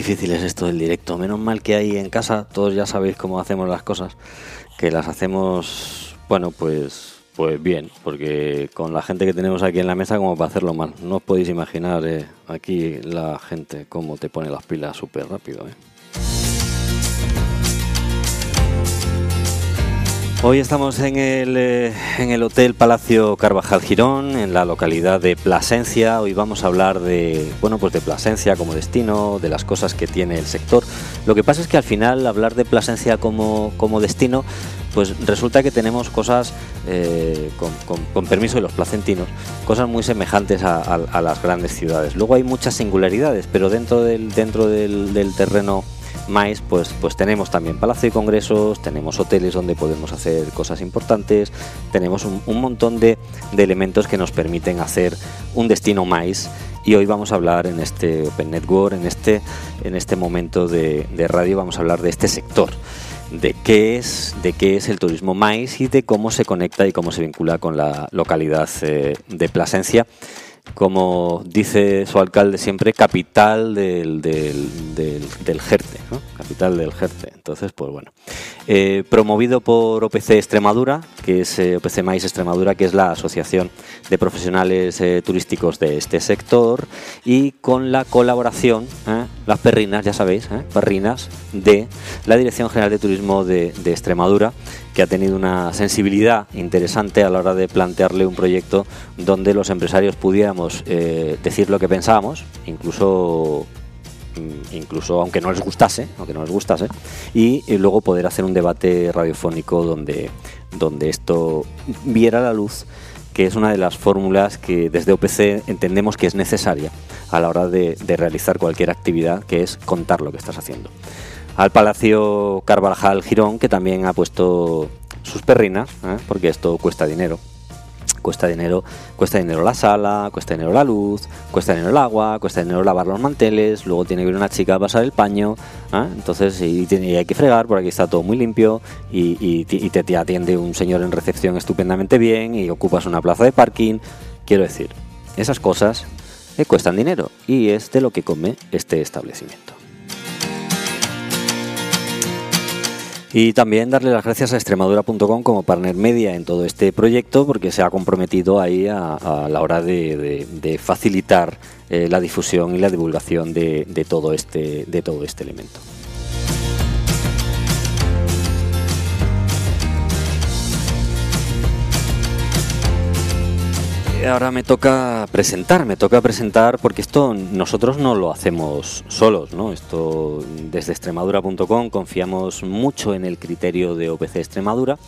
difícil es esto del directo. Menos mal que hay en casa, todos ya sabéis cómo hacemos las cosas, que las hacemos, bueno, pues pues bien, porque con la gente que tenemos aquí en la mesa, como para hacerlo mal. No os podéis imaginar eh, aquí la gente cómo te pone las pilas súper rápido. Eh. Hoy estamos en el, eh, en el Hotel Palacio Carvajal Girón, en la localidad de Plasencia. Hoy vamos a hablar de, bueno, pues de Plasencia como destino, de las cosas que tiene el sector. Lo que pasa es que al final hablar de Plasencia como, como destino, pues resulta que tenemos cosas, eh, con, permiso de los placentinos, cosas muy semejantes a, las grandes ciudades. Luego hay muchas singularidades, pero dentro del, dentro del terreno más, pues, pues tenemos también Palacio de Congresos, tenemos hoteles donde podemos hacer cosas importantes, tenemos un, montón de, elementos que nos permiten hacer un destino más. Y hoy vamos a hablar en este Open Network, en este, en este momento de, radio, vamos a hablar de este sector de qué es de qué es el turismo más y de cómo se conecta y cómo se vincula con la localidad eh, de Plasencia como dice su alcalde siempre, capital del, del, del, Jerte, capital del Jerte. Entonces, pues bueno. Eh, promovido por OPC Extremadura, que es eh, OPC Mais Extremadura, que es la asociación de profesionales eh, turísticos de este sector, y con la colaboración, las perrinas, ya sabéis, perrinas de la Dirección General de Turismo de Extremadura, que ha tenido una sensibilidad interesante a la hora de plantearle un proyecto donde los empresarios pudiéramos eh, decir lo que pensábamos, incluso mm, incluso aunque no les gustase, aunque no les gustase, y, luego poder hacer un debate radiofónico donde, donde esto viera la luz, que es una de las fórmulas que desde OPC entendemos que es necesaria a la hora de realizar cualquier actividad, que es contar lo que estás haciendo al Palacio Carvajal Girón, que también ha puesto sus perrinas, ¿eh? porque esto cuesta dinero. Cuesta dinero, cuesta dinero la sala, cuesta dinero la luz, cuesta dinero el agua, cuesta dinero lavar los manteles, luego tiene que ir una chica a pasar el paño, ¿eh? entonces y, hay que fregar, por aquí está todo muy limpio y, te, atiende un señor en recepción estupendamente bien y ocupas una plaza de parking. Quiero decir, esas cosas eh, cuestan dinero y es de lo que come este establecimiento. Y también darle las gracias a extremadura.com como partner media en todo este proyecto porque se ha comprometido ahí a, la hora de, facilitar eh, la difusión y la divulgación de, todo este, de todo este elemento. Ahora me toca presentar, me toca presentar porque esto nosotros no lo hacemos solos, ¿no? Esto desde extremadura.com confiamos mucho en el criterio de OPC Extremadura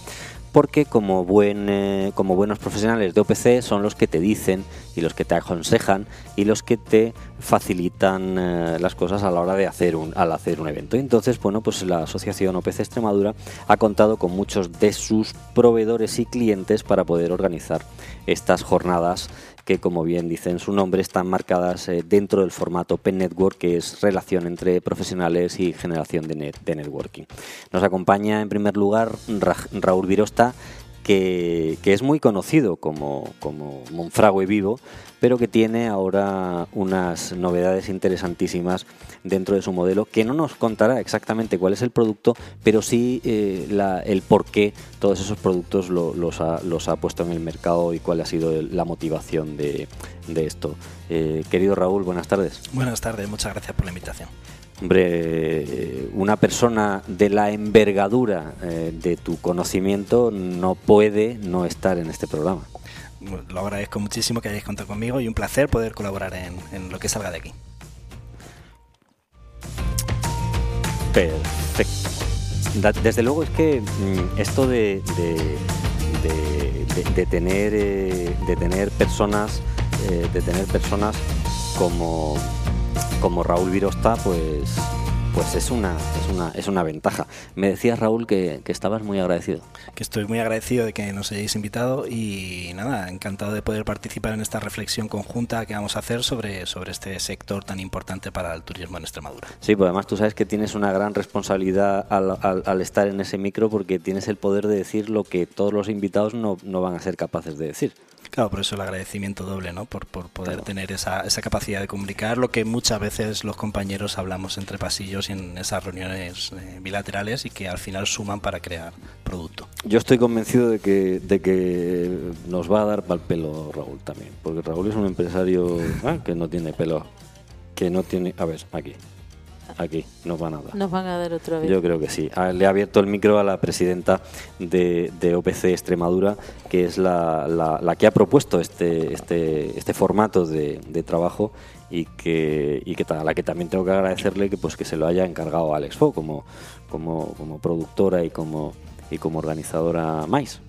porque como, buen, eh, como buenos profesionales de OPC son los que te dicen y los que te aconsejan y los que te facilitan eh, las cosas a la hora de hacer un, al hacer un evento. Entonces, bueno, pues la asociación OPC Extremadura ha contado con muchos de sus proveedores y clientes para poder organizar estas jornadas que como bien dicen su nombre están marcadas eh, dentro del formato Pen Network, que es relación entre profesionales y generación de, net, de networking. Nos acompaña en primer lugar Raúl Virosta, que, es muy conocido como, como Monfragüe Vivo, pero que tiene ahora unas novedades interesantísimas dentro de su modelo, que no nos contará exactamente cuál es el producto, pero sí eh, el por qué todos esos productos los, ha, puesto en el mercado y cuál ha sido la motivación de, esto. Eh, querido Raúl, buenas tardes. Buenas tardes, muchas gracias por la invitación. Hombre, una persona de la envergadura eh, de tu conocimiento no puede no estar en este programa. Lo agradezco muchísimo que hayáis contado conmigo y un placer poder colaborar en, lo que salga de aquí. Perfecto. Desde luego es que mm, esto de, de, tener, eh, de tener personas, eh, de tener personas como como Raúl Virosta, pues, pues es una, es una, es una ventaja. Me decías, Raúl, que, que, estabas muy agradecido. Que estoy muy agradecido de que nos hayáis invitado y nada, encantado de poder participar en esta reflexión conjunta que vamos a hacer sobre, sobre este sector tan importante para el turismo en Extremadura. Sí, pues además tú sabes que tienes una gran responsabilidad al, al, al estar en ese micro porque tienes el poder de decir lo que todos los invitados no, no van a ser capaces de decir. Claro, por eso el agradecimiento doble, ¿no? Por, por poder claro. tener esa, esa capacidad de comunicar lo que muchas veces los compañeros hablamos entre pasillos en esas reuniones eh, bilaterales y que al final suman para crear producto. Yo estoy convencido de que, de que nos va a dar pal pelo Raúl también, porque Raúl es un empresario ¿eh? que no tiene pelo, que no tiene... A ver, aquí. Aquí nos van a dar. Nos van a dar otra vez. Yo creo que sí. Le ha abierto el micro a la presidenta de, de OPC Extremadura, que es la, la, la, que ha propuesto este, este, este formato de, de trabajo y que, y que a la que también tengo que agradecerle que pues que se lo haya encargado a Alex Fo como, como, como productora y como, y como organizadora más.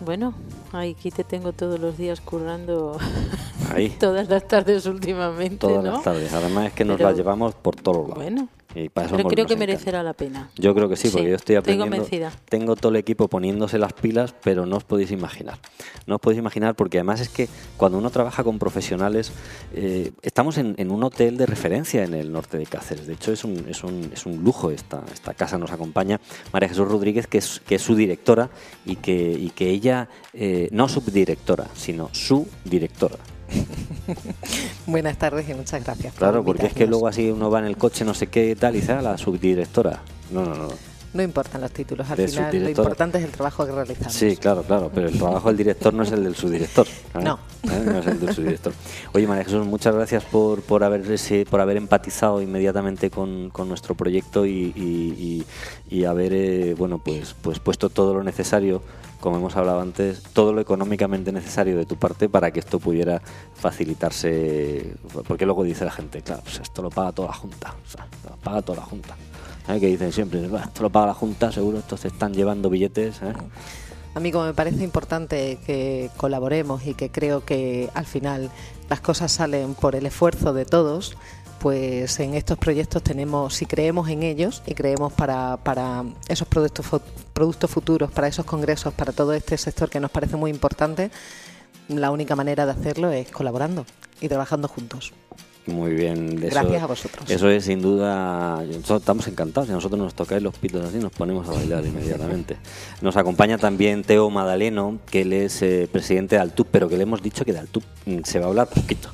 Bueno, aquí te tengo todos los días currando Ahí. todas las tardes últimamente. Todas ¿no? las tardes. Además es que nos Pero, la llevamos por todos lados. Bueno, y para eso pero creo que merecerá la pena. Yo creo que sí, porque Sí, yo estoy estoy aprendiendo. convencida. Tengo todo el equipo poniéndose las pilas, pero no os podéis imaginar. No os podéis imaginar porque además es que cuando uno trabaja con profesionales, eh, estamos en, en, un hotel de referencia en el norte de Cáceres. De hecho, es un, es un, es un lujo esta, esta casa. Nos acompaña María Jesús Rodríguez, que es, que es su directora y que, y que ella, eh, no subdirectora, sino su directora. Buenas tardes y muchas gracias. Claro, porque es que luego así uno va en el coche, no sé qué tal, y ah, la subdirectora. No, no, no. No importan los títulos, al De final lo subdirectora. importante es el trabajo que realizamos. Sí, claro, claro, pero el trabajo del director no es el del subdirector. ¿eh? No. ¿Eh? No es el del subdirector. Oye, María Jesús, muchas gracias por, por, haber, por haber empatizado inmediatamente con, con nuestro proyecto y, y, y, y haber eh, bueno, pues, pues puesto todo lo necesario como hemos hablado antes, todo lo económicamente necesario de tu parte para que esto pudiera facilitarse, porque luego dice la gente, claro, pues esto lo paga toda la Junta, o sea, lo paga toda la Junta. ¿Eh? Que dicen siempre, esto lo paga la Junta, seguro, estos se están llevando billetes. ¿eh? A mí como me parece importante que colaboremos y que creo que al final las cosas salen por el esfuerzo de todos, pues en estos proyectos tenemos, si creemos en ellos y creemos para, para esos productos, productos futuros, para esos congresos, para todo este sector que nos parece muy importante, la única manera de hacerlo es colaborando y trabajando juntos. Muy bien. Gracias eso, a vosotros. Eso es sin duda. Estamos encantados. Si a nosotros nos tocáis los pitos así, nos ponemos a bailar inmediatamente. Nos acompaña también Teo Madaleno, que él es eh, presidente de Altup, pero que le hemos dicho que de Altup mm, se va a hablar poquito.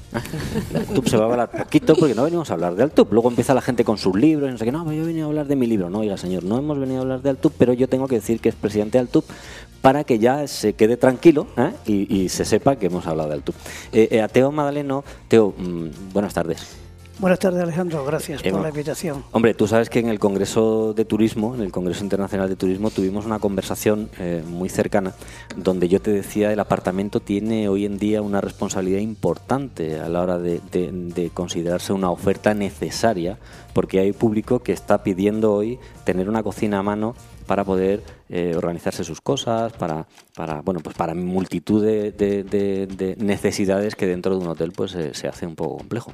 De Altup se va a hablar poquito porque no venimos a hablar de Altup. Luego empieza la gente con sus libros y no sé qué. No, yo he venido a hablar de mi libro. No, oiga, señor, no hemos venido a hablar de Altup, pero yo tengo que decir que es presidente de Altup para que ya se quede tranquilo ¿eh? y, y, se sepa que hemos hablado de Altup. Eh, eh, a Teo Madaleno, Teo, mmm, buenas tardes. Buenas tardes, Alejandro. Gracias por la invitación. Hombre, tú sabes que en el Congreso de Turismo, en el Congreso Internacional de Turismo, tuvimos una conversación eh, muy cercana donde yo te decía el apartamento tiene hoy en día una responsabilidad importante a la hora de, de, de considerarse una oferta necesaria, porque hay público que está pidiendo hoy tener una cocina a mano para poder eh, organizarse sus cosas, para, para bueno pues para multitud de, de, de, de, necesidades que dentro de un hotel pues eh, se hace un poco complejo.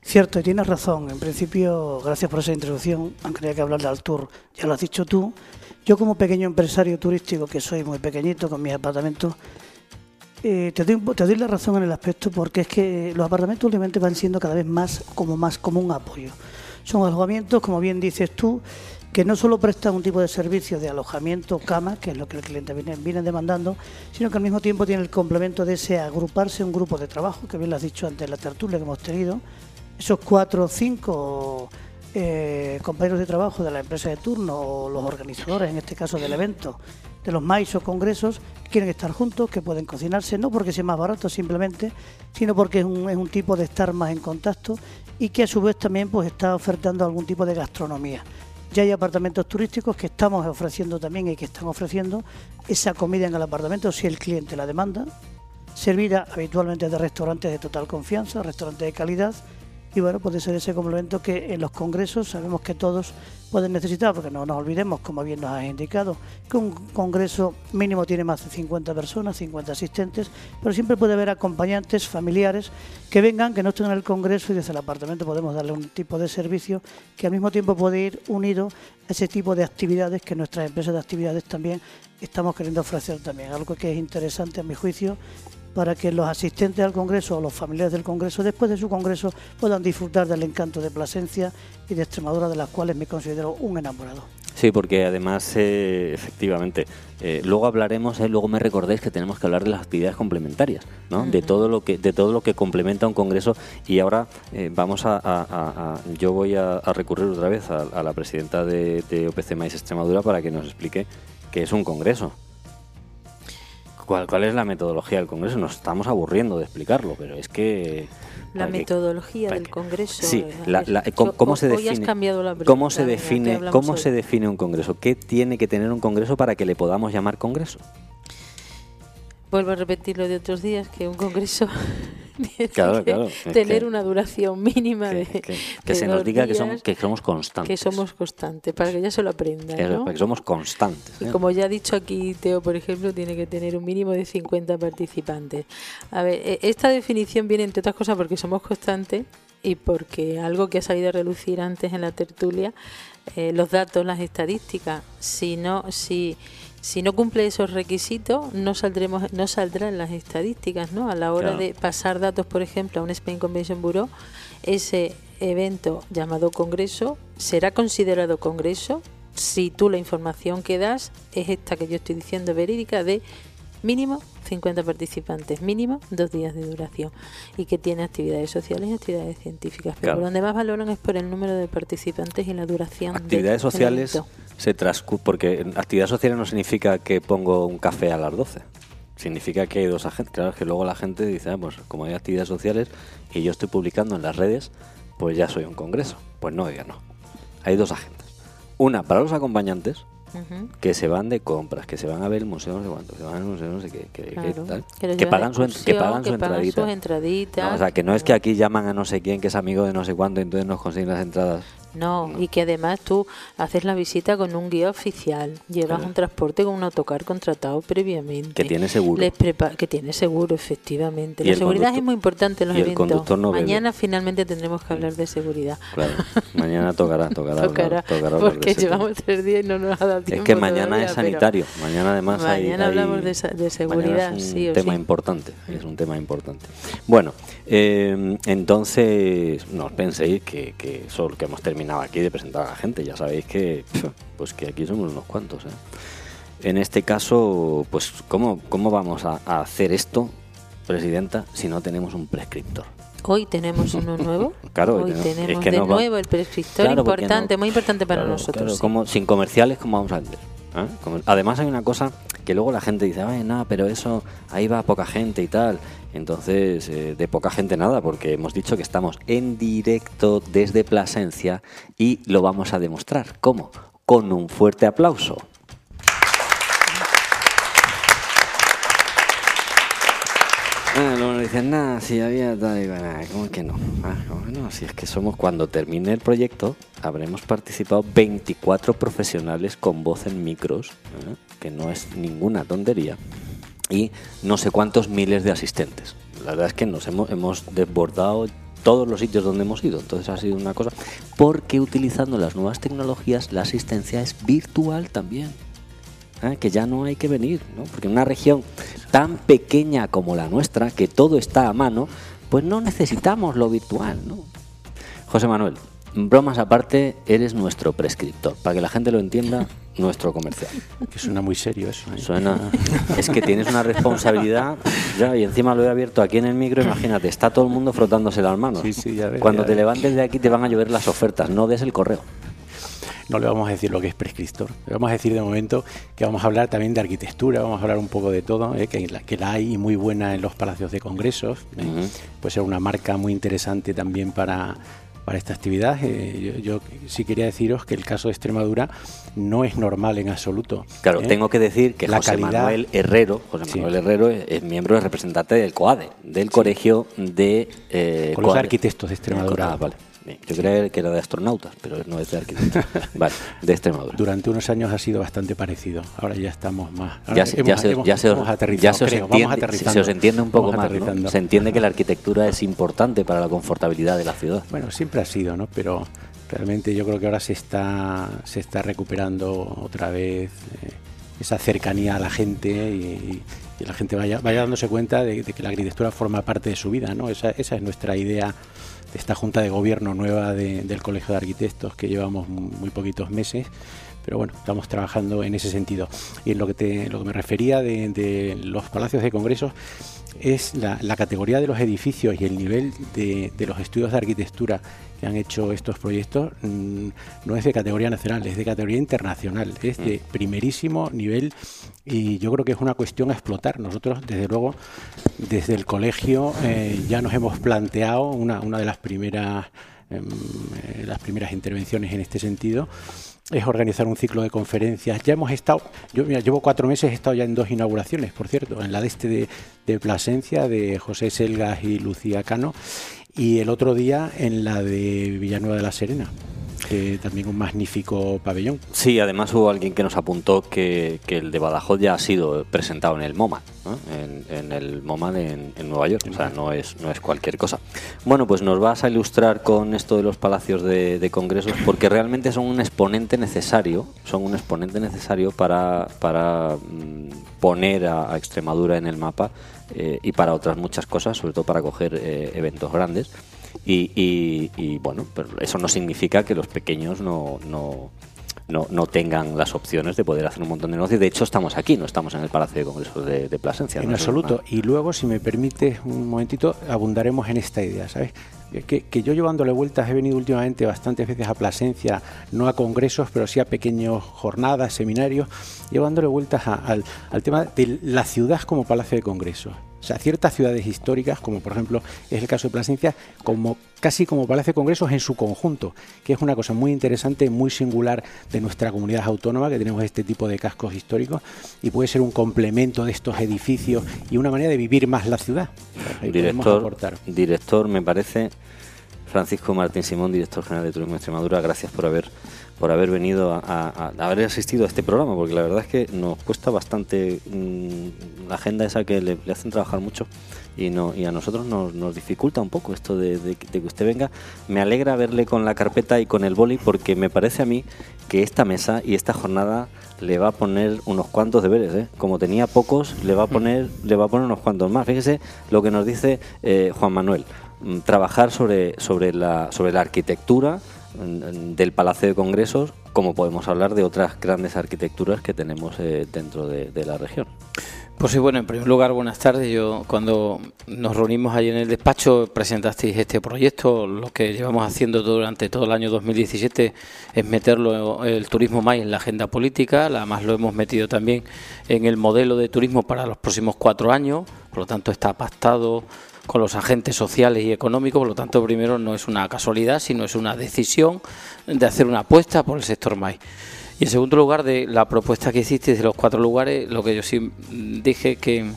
Cierto, y tienes razón. En principio, gracias por esa introducción, aunque haya que hablar del tour, ya lo has dicho tú. Yo como pequeño empresario turístico, que soy muy pequeñito con mis apartamentos, eh, te, doy, te, doy, la razón en el aspecto porque es que los apartamentos últimamente van siendo cada vez más como más como un apoyo. Son alojamientos, como bien dices tú, que no solo prestan un tipo de servicio de alojamiento, cama, que es lo que el cliente viene, viene, demandando, sino que al mismo tiempo tiene el complemento de ese agruparse un grupo de trabajo, que bien lo has dicho antes en la tertulia que hemos tenido, esos cuatro o cinco eh, compañeros de trabajo de la empresa de turno o los organizadores, en este caso del evento, de los MAIS o congresos, quieren estar juntos, que pueden cocinarse, no porque sea más barato simplemente, sino porque es un, es un tipo de estar más en contacto y que a su vez también pues está ofertando algún tipo de gastronomía. Ya hay apartamentos turísticos que estamos ofreciendo también y que están ofreciendo esa comida en el apartamento si el cliente la demanda, servida habitualmente de restaurantes de total confianza, restaurantes de calidad, y bueno, puede ser ese complemento que en los congresos sabemos que todos pueden necesitar, porque no nos olvidemos, como bien nos has indicado, que un congreso mínimo tiene más de 50 personas, 50 asistentes, pero siempre puede haber acompañantes, familiares, que vengan, que no estén en el congreso y desde el apartamento podemos darle un tipo de servicio que al mismo tiempo puede ir unido a ese tipo de actividades que nuestras empresas de actividades también estamos queriendo ofrecer también, algo que es interesante a mi juicio para que los asistentes al Congreso o los familiares del Congreso, después de su Congreso, puedan disfrutar del encanto de Plasencia y de Extremadura, de las cuales me considero un enamorado. Sí, porque además, eh, efectivamente, eh, luego hablaremos, eh, luego me recordéis que tenemos que hablar de las actividades complementarias, ¿no? De todo lo que de todo lo que complementa un congreso y ahora vamos a, yo voy a, recurrir otra vez a, la presidenta de, de OPC Mais Extremadura para que nos explique qué es un congreso. ¿Cuál, ¿Cuál es la metodología del Congreso? Nos estamos aburriendo de explicarlo, pero es que... La metodología del Congreso. Sí, ¿cómo, se define, ¿cómo, se define, ¿cómo se define un Congreso? ¿Qué tiene que tener un Congreso para que le podamos llamar Congreso? Vuelvo a repetir lo de otros días, que un Congreso tener una duración mínima de que, se nos diga que somos que somos constantes. que somos constantes para que ya se lo aprendan que somos constantes y ¿eh? como ya ha dicho aquí Teo por ejemplo tiene que tener un mínimo de 50 participantes. A ver e, esta definición viene entre otras cosas porque somos constantes y porque algo que ha salido a relucir antes en la tertulia eh, los datos las estadísticas. Si no si si no cumple esos requisitos, no saldremos, no saldrán las estadísticas, ¿no? A la hora de pasar datos, por ejemplo, a un Spain Convention Bureau, ese evento llamado congreso será considerado congreso si tú la información que das es esta que yo estoy diciendo verídica de mínimo 50 participantes, mínimo dos días de duración y que tiene actividades sociales y actividades científicas. Pero donde más valoran es por el número de participantes y la duración. Actividades sociales se transcurre, porque actividad social no significa que pongo un café a las 12. Significa que hay dos agentes. Claro, que luego la gente dice, ah, pues como hay actividades sociales y yo estoy publicando en las redes, pues ya soy un congreso. Pues no, ya no. Hay dos agentes. Una para los acompañantes, que se van de compras, que se van a ver el museo no sé cuánto, que van al museo no sé qué, que, que, pagan su, que pagan su entradita. o sea, que no es que aquí llaman a no sé quién que es amigo de no sé cuánto y entonces nos consiguen las entradas. No, y que además tú haces la visita con un guía oficial, llevas un transporte con un autocar contratado previamente. Que tiene seguro. que tiene seguro, efectivamente. la seguridad es muy importante en los eventos. Mañana finalmente tendremos que hablar de seguridad. Claro, mañana tocará, tocará. tocará, porque llevamos tres días y no nos ha dado tiempo. Es que mañana es sanitario, mañana además mañana hablamos de, seguridad, es un tema importante, es un tema importante. Bueno, eh, entonces no penséis que, que solo que hemos terminado aquí de presentar a la gente. Ya sabéis que, pues que aquí somos unos cuantos. ¿eh? En este caso, pues ¿cómo, cómo vamos a, hacer esto, Presidenta, si no tenemos un prescriptor? Hoy tenemos uno nuevo. claro, hoy tenemos de nuevo el prescriptor importante, muy importante para nosotros. como, sin comerciales, ¿cómo vamos a vender? ¿Ah? Además hay una cosa que luego la gente dice, ay, nada, pero eso, ahí va poca gente y tal. Entonces, eh, de poca gente nada, porque hemos dicho que estamos en directo desde Plasencia y lo vamos a demostrar. ¿Cómo? Con un fuerte aplauso. Ah, luego dicen, nada, si había tal, y bueno, ¿cómo que no? Ah? Si es que somos, cuando termine el proyecto, habremos participado 24 profesionales con voz en micros, ¿eh? que no es ninguna tontería, y no sé cuántos miles de asistentes. La verdad es que nos hemos, hemos desbordado todos los sitios donde hemos ido. Entonces ha sido una cosa. Porque utilizando las nuevas tecnologías, la asistencia es virtual también. ¿Eh? Que ya no hay que venir, ¿no? Porque en una región tan pequeña como la nuestra, que todo está a mano, pues no necesitamos lo virtual, ¿no? José Manuel, bromas aparte, eres nuestro prescriptor. Para que la gente lo entienda, nuestro comercial. Que suena muy serio eso. ¿eh? Suena. Es que tienes una responsabilidad. Ya, y encima lo he abierto aquí en el micro. Imagínate, está todo el mundo frotándose las manos. Sí, sí, ya Cuando te levantes de aquí te van a llover las ofertas. No des el correo. No le vamos a decir lo que es prescriptor. Le vamos a decir de momento que vamos a hablar también de arquitectura. Vamos a hablar un poco de todo. ¿eh? Que, la, que la hay muy buena en los palacios de congresos. ¿eh? Puede ser una marca muy interesante también para para esta actividad. Eh, yo, sí quería deciros que el caso de Extremadura no es normal en absoluto. Claro, ¿eh? tengo que decir que José Manuel Herrero, José Manuel Herrero es, miembro, es representante del COADE, del Colegio de... Eh, Con los arquitectos de Extremadura. Ah, vale. Yo creía que era de astronautas, pero no es de arquitectos. vale, de Extremadura. Durante unos años ha sido bastante parecido. Ahora ya estamos más. ya, se, ya, se, ya se, os, entiende, se os entiende un poco más. Se entiende que la arquitectura es importante para la confortabilidad de la ciudad. Bueno, siempre ha sido, ¿no? Pero realmente yo creo que ahora se está, se está recuperando otra vez eh, esa cercanía a la gente y, la gente vaya, vaya dándose cuenta de, que la arquitectura forma parte de su vida, ¿no? Esa, esa es nuestra idea esta junta de gobierno nueva del Colegio de Arquitectos que llevamos muy poquitos meses pero bueno, estamos trabajando en ese sentido. Y en lo que, te, lo que me refería de, los palacios de congresos es la, categoría de los edificios y el nivel de, los estudios de arquitectura que han hecho estos proyectos mm, no es de categoría nacional, es de categoría internacional, es de mm. primerísimo nivel y yo creo que es una cuestión a explotar. Nosotros, desde luego, desde el colegio eh, ya nos hemos planteado una, una de las primeras, em, eh, las primeras intervenciones en este sentido es organizar un ciclo de conferencias. Ya hemos estado, yo llevo cuatro meses, he estado ya en dos inauguraciones, por cierto, en la de este de, de Plasencia, de José Selgas y Lucía Cano, y el otro día en la de Villanueva de la Serena que también un magnífico pabellón. Sí, además hubo alguien que nos apuntó que, el de Badajoz ya ha sido presentado en el MoMA, en, el MoMA en, Nueva York, o sea, no es, no es cualquier cosa. Bueno, pues nos vas a ilustrar con esto de los palacios de, congresos, porque realmente son un exponente necesario, son un exponente necesario para, para mm, poner a, Extremadura en el mapa eh, y para otras muchas cosas, sobre todo para coger eh, eventos grandes. Y, bueno, pero eso no significa que los pequeños no, no, no, tengan las opciones de poder hacer un montón de negocios. De hecho, estamos aquí, no estamos en el Palacio de Congresos de, Plasencia. En absoluto. Y luego, si me permite un momentito, abundaremos en esta idea, ¿sabes? Que, que, yo llevándole vueltas he venido últimamente bastantes veces a Plasencia, no a congresos, pero sí a pequeños jornadas, seminarios, llevándole vueltas al, al tema de la ciudad como Palacio de Congresos. O sea, ciertas ciudades históricas, como por ejemplo es el caso de Plasencia, como casi como Palacio de Congresos en su conjunto, que es una cosa muy interesante, muy singular de nuestra comunidad autónoma, que tenemos este tipo de cascos históricos y puede ser un complemento de estos edificios y una manera de vivir más la ciudad. director, director, me parece, Francisco Martín Simón, director general de Turismo de Extremadura, gracias por haber por haber venido a, haber asistido a este programa, porque la verdad es que nos cuesta bastante mm, la agenda esa que le, hacen trabajar mucho y no y a nosotros nos, nos dificulta un poco esto de, que usted venga. Me alegra verle con la carpeta y con el boli porque me parece a mí que esta mesa y esta jornada le va a poner unos cuantos deberes, ¿eh? como tenía pocos, le va a poner le va a poner unos cuantos más. Fíjese lo que nos dice eh, Juan Manuel, mm, trabajar sobre sobre la sobre la arquitectura del Palacio de Congresos, como podemos hablar de otras grandes arquitecturas que tenemos eh, dentro de, la región. Pues sí, bueno, en primer lugar, buenas tardes. Yo cuando nos reunimos ahí en el despacho presentasteis este proyecto. Lo que llevamos haciendo durante todo el año 2017 es meterlo el turismo más en la agenda política. Además lo hemos metido también en el modelo de turismo para los próximos cuatro años. Por lo tanto está pactado con los agentes sociales y económicos, por lo tanto, primero no es una casualidad, sino es una decisión de hacer una apuesta por el sector maíz. Y en segundo lugar, de la propuesta que hiciste de los cuatro lugares, lo que yo sí dije que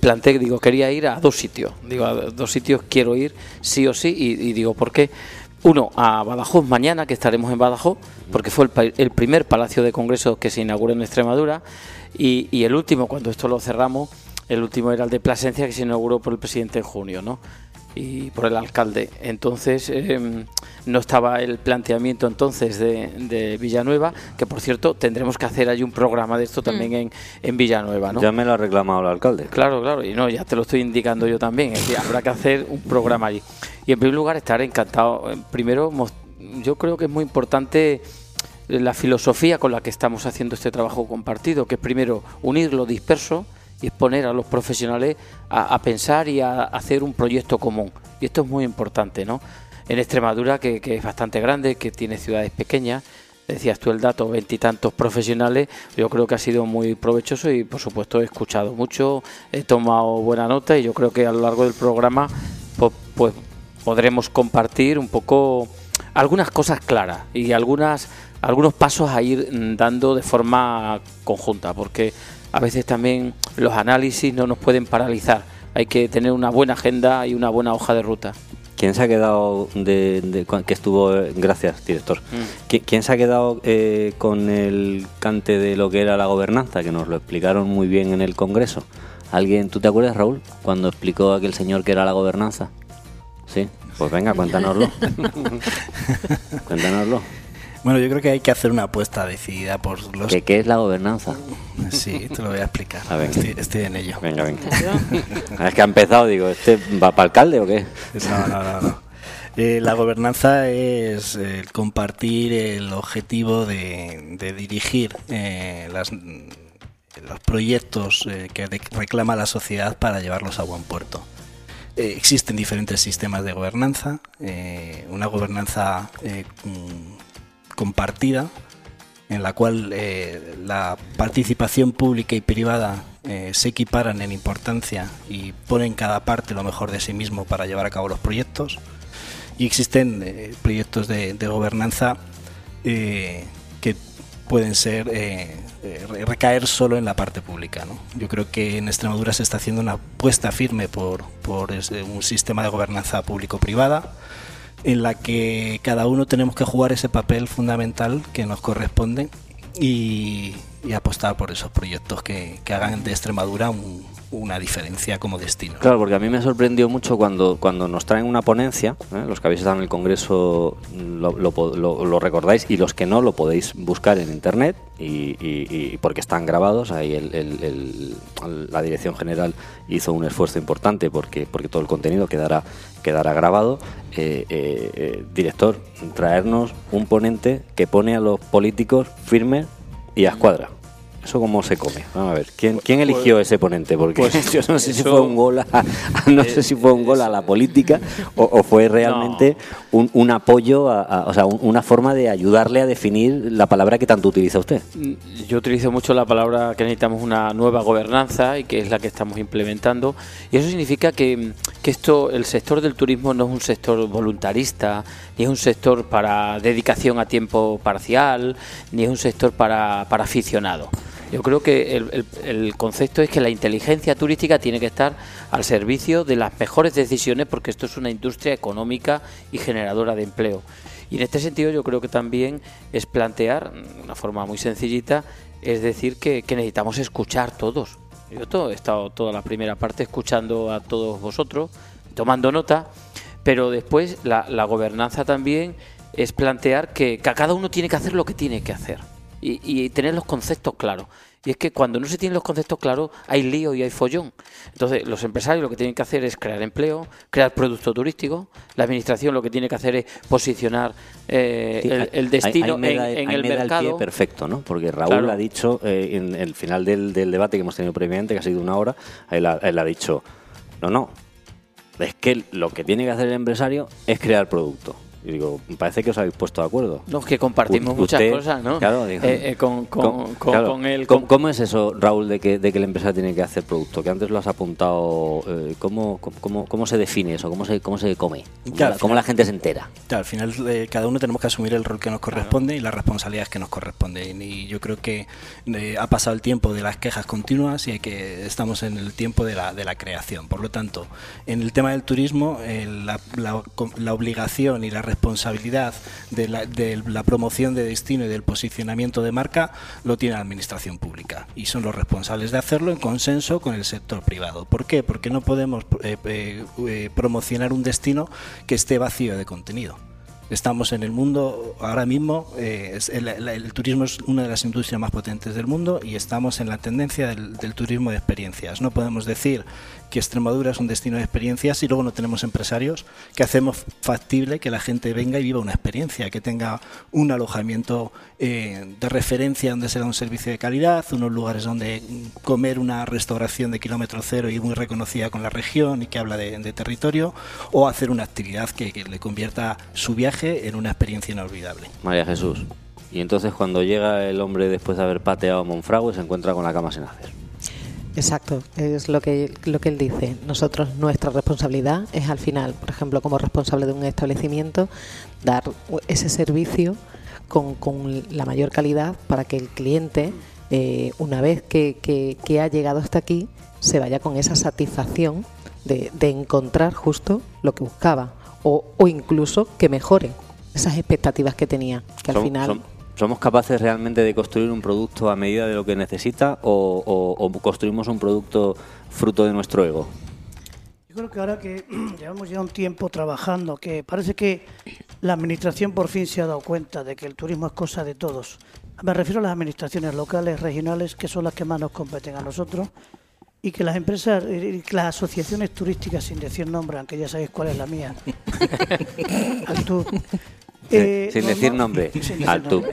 planteé, digo, quería ir a dos sitios. Digo, a dos sitios quiero ir sí o sí, y, digo, ¿por qué? Uno, a Badajoz mañana, que estaremos en Badajoz, porque fue el, primer palacio de congresos que se inauguró en Extremadura, y el último, cuando esto lo cerramos, el último era el de Plasencia, que se inauguró por el presidente en junio, ¿no? y por el alcalde. Entonces em, no estaba el planteamiento entonces de, Villanueva, que por cierto tendremos que hacer ahí un programa de esto también mm. en, en, Villanueva. ¿no? Ya me lo ha reclamado el alcalde. Claro, claro, y no, ya te lo estoy indicando yo también, es que habrá que hacer un programa allí. Y en primer lugar estaré encantado. Primero, yo creo que es muy importante la filosofía con la que estamos haciendo este trabajo compartido, que es primero unir lo disperso, y exponer a los profesionales a, pensar y a, hacer un proyecto común. Y esto es muy importante, ¿no? En Extremadura, que, es bastante grande, que tiene ciudades pequeñas, decías tú el dato, veintitantos profesionales, yo creo que ha sido muy provechoso y por supuesto he escuchado mucho, he tomado buena nota y yo creo que a lo largo del programa pues, pues podremos compartir un poco algunas cosas claras y algunas algunos pasos a ir dando de forma conjunta, porque a veces también los análisis no nos pueden paralizar. Hay que tener una buena agenda y una buena hoja de ruta. ¿Quién se ha quedado de, que estuvo? Gracias, director. Mm. ¿Quién se ha quedado eh, con el cante de lo que era la gobernanza? Que nos lo explicaron muy bien en el Congreso. ¿Alguien, tú te acuerdas, Raúl, cuando explicó aquel señor que era la gobernanza? Sí, pues venga, cuéntanoslo. cuéntanoslo. Bueno, yo creo que hay que hacer una apuesta decidida por los... ¿Qué, qué es la gobernanza? Sí, te lo voy a explicar. estoy, en ello. Venga, venga. es que ha empezado, digo, ¿este va para alcalde o qué? No, no, no. no. Eh, la gobernanza es eh, compartir el objetivo de, dirigir eh, las, los proyectos que reclama la sociedad para llevarlos a buen puerto. existen diferentes sistemas de gobernanza, una gobernanza compartida en la cual eh, la participación pública y privada eh, se equiparan en importancia y ponen cada parte lo mejor de sí mismo para llevar a cabo los proyectos. Y existen eh, proyectos de, gobernanza que pueden ser recaer solo en la parte pública. Yo creo que en Extremadura se está haciendo una apuesta firme por, por un sistema de gobernanza público-privada en la que cada uno tenemos que jugar ese papel fundamental que nos corresponde y, apostar por esos proyectos que, que hagan de Extremadura un, una diferencia como destino. Claro, porque a mí me sorprendió mucho cuando, cuando nos traen una ponencia, ¿eh? los que habéis estado en el Congreso lo, lo, recordáis y los que no lo podéis buscar en Internet y, porque están grabados, ahí el, la Dirección General hizo un esfuerzo importante porque, porque todo el contenido quedará, quedará grabado. Eh, eh, director, traernos un ponente que pone a los políticos firmes y a escuadra. ¿Eso cómo se come? Vamos a ver. ¿Quién, quién pues, eligió ese ponente? Porque pues, yo no sé si fue un gol a, no sé si fue un gol a la política o, fue realmente un, apoyo, o sea, una forma de ayudarle a definir la palabra que tanto utiliza usted. Mm, yo utilizo mucho la palabra que necesitamos una nueva gobernanza y que es la que estamos implementando. Y eso significa que, que esto, el sector del turismo no es un sector voluntarista, ni es un sector para dedicación a tiempo parcial, ni es un sector para, para aficionados. Yo creo que el, concepto es que la inteligencia turística tiene que estar al servicio de las mejores decisiones porque esto es una industria económica y generadora de empleo. Y en este sentido yo creo que también es plantear, una forma muy sencillita, es decir, que, necesitamos escuchar todos. Yo he estado toda la primera parte escuchando a todos vosotros, tomando nota, pero después la, gobernanza también es plantear que cada uno tiene que hacer lo que tiene que hacer y, tener los conceptos claros. Y es que cuando no se tienen los conceptos claros, hay lío y hay follón. Entonces, los empresarios lo que tienen que hacer es crear empleo, crear producto turístico. La administración lo que tiene que hacer es posicionar eh, el, destino en, el mercado. perfecto, ¿no? Porque Raúl ha dicho eh, en el final del, debate que hemos tenido previamente, que ha sido una hora, él ha dicho: no, no, es que lo que tiene que hacer el empresario es crear producto. Y digo, parece que os habéis puesto de acuerdo. No, que compartimos muchas cosas, ¿no? Claro, eh, eh, con, con, ¿Cómo, es eso, Raúl, de que, de que la empresa tiene que hacer producto? Que antes lo has apuntado. Eh, ¿cómo, cómo, cómo, se define eso? ¿Cómo se, cómo se come? ¿Cómo, la, gente se entera? Claro, al final cada uno tenemos que asumir el rol que nos corresponde y las responsabilidades que nos corresponden. Y yo creo que ha pasado el tiempo de las quejas continuas y hay que estamos en el tiempo de la, de la creación. Por lo tanto, en el tema del turismo, la, la, la obligación y la responsabilidad responsabilidad de la, promoción de destino y del posicionamiento de marca lo tiene la administración pública y son los responsables de hacerlo en consenso con el sector privado. ¿Por qué? Porque no podemos eh, eh, eh, promocionar un destino que esté vacío de contenido. Estamos en el mundo ahora mismo, el, turismo es una de las industrias más potentes del mundo y estamos en la tendencia del, del turismo de experiencias. No podemos decir que Extremadura es un destino de experiencias y luego no tenemos empresarios que hacemos factible que la gente venga y viva una experiencia, que tenga un alojamiento eh, de referencia donde se da un servicio de calidad, unos lugares donde comer una restauración de kilómetro cero y muy reconocida con la región y que habla de, territorio, o hacer una actividad que, le convierta su viaje en una experiencia inolvidable. María Jesús. Y entonces cuando llega el hombre después de haber pateado Monfragüe se encuentra con la cama sin hacer. Exacto, es lo que, lo que él dice. Nosotros, nuestra responsabilidad es al final, por ejemplo, como responsable de un establecimiento, dar ese servicio con, con la mayor calidad para que el cliente, eh, una vez que, que, que, ha llegado hasta aquí, se vaya con esa satisfacción de, de encontrar justo lo que buscaba o, o, incluso que mejore esas expectativas que tenía, que al final... Son ¿Somos capaces realmente de construir un producto a medida de lo que necesita o, o, o, construimos un producto fruto de nuestro ego? Yo creo que ahora que llevamos ya un tiempo trabajando, que parece que la Administración por fin se ha dado cuenta de que el turismo es cosa de todos. Me refiero a las administraciones locales, regionales, que son las que más nos competen a nosotros, y que las empresas, y las asociaciones turísticas, sin decir nombre, aunque ya sabéis cuál es la mía, Altur, eh, sin, decir nombre, sin Altub.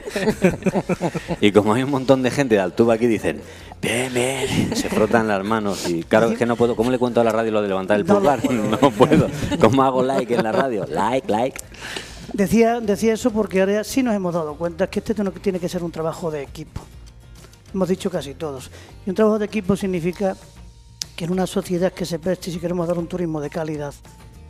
y como hay un montón de gente de Altub aquí, dicen, bien, se frotan las manos. Y claro, es que no puedo. ¿Cómo le cuento a la radio lo de levantar el pulgar? No, no puedo. ¿Cómo hago like en la radio? Like, like. Decía, decía eso porque ahora sí nos hemos dado cuenta que este tiene que ser un trabajo de equipo. Hemos dicho casi todos. Y un trabajo de equipo significa que en una sociedad que se preste, si queremos dar un turismo de calidad,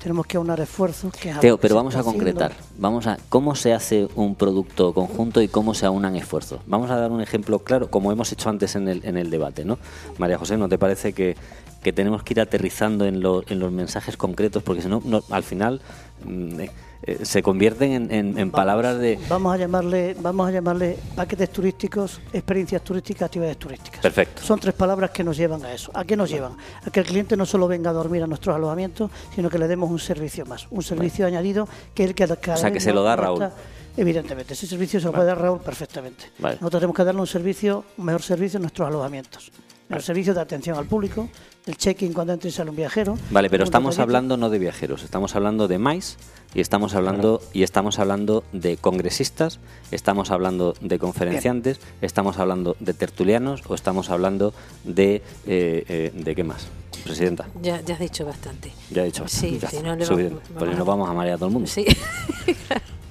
tenemos que aunar esfuerzos. Que Teo, pero vamos a concretar. Haciendo. Vamos a cómo se hace un producto conjunto y cómo se aunan esfuerzos. Vamos a dar un ejemplo claro, como hemos hecho antes en el, en el debate, ¿no? María José, ¿no te parece que, que tenemos que ir aterrizando en, lo, en los mensajes concretos? Porque si no, no al final mm, eh, se convierten en, en, en vamos, palabras de. Vamos a llamarle, vamos a llamarle paquetes turísticos, experiencias turísticas, actividades turísticas. Perfecto. Son tres palabras que nos llevan a eso. ¿A qué nos llevan? A que el cliente no solo venga a dormir a nuestros alojamientos, sino que le demos un servicio más, un servicio vale. añadido que el que cada O sea, que se lo da Raúl. Evidentemente, ese servicio se lo puede dar Raúl perfectamente. Vale. Nosotros tenemos que darle un servicio, un mejor servicio en nuestros alojamientos. El servicio de atención al público, el check-in cuando entra y sale un viajero. Vale, pero estamos hablando no de viajeros, estamos hablando de MAIS y estamos hablando claro. y estamos hablando de congresistas, estamos hablando de conferenciantes, Bien. estamos hablando de tertulianos o estamos hablando de eh, eh, de qué más, presidenta. Ya, ya has dicho bastante. Ya he dicho bastante. Sí, ya si no le vamos, vamos, pues nos vamos a marear a todo el mundo. Sí.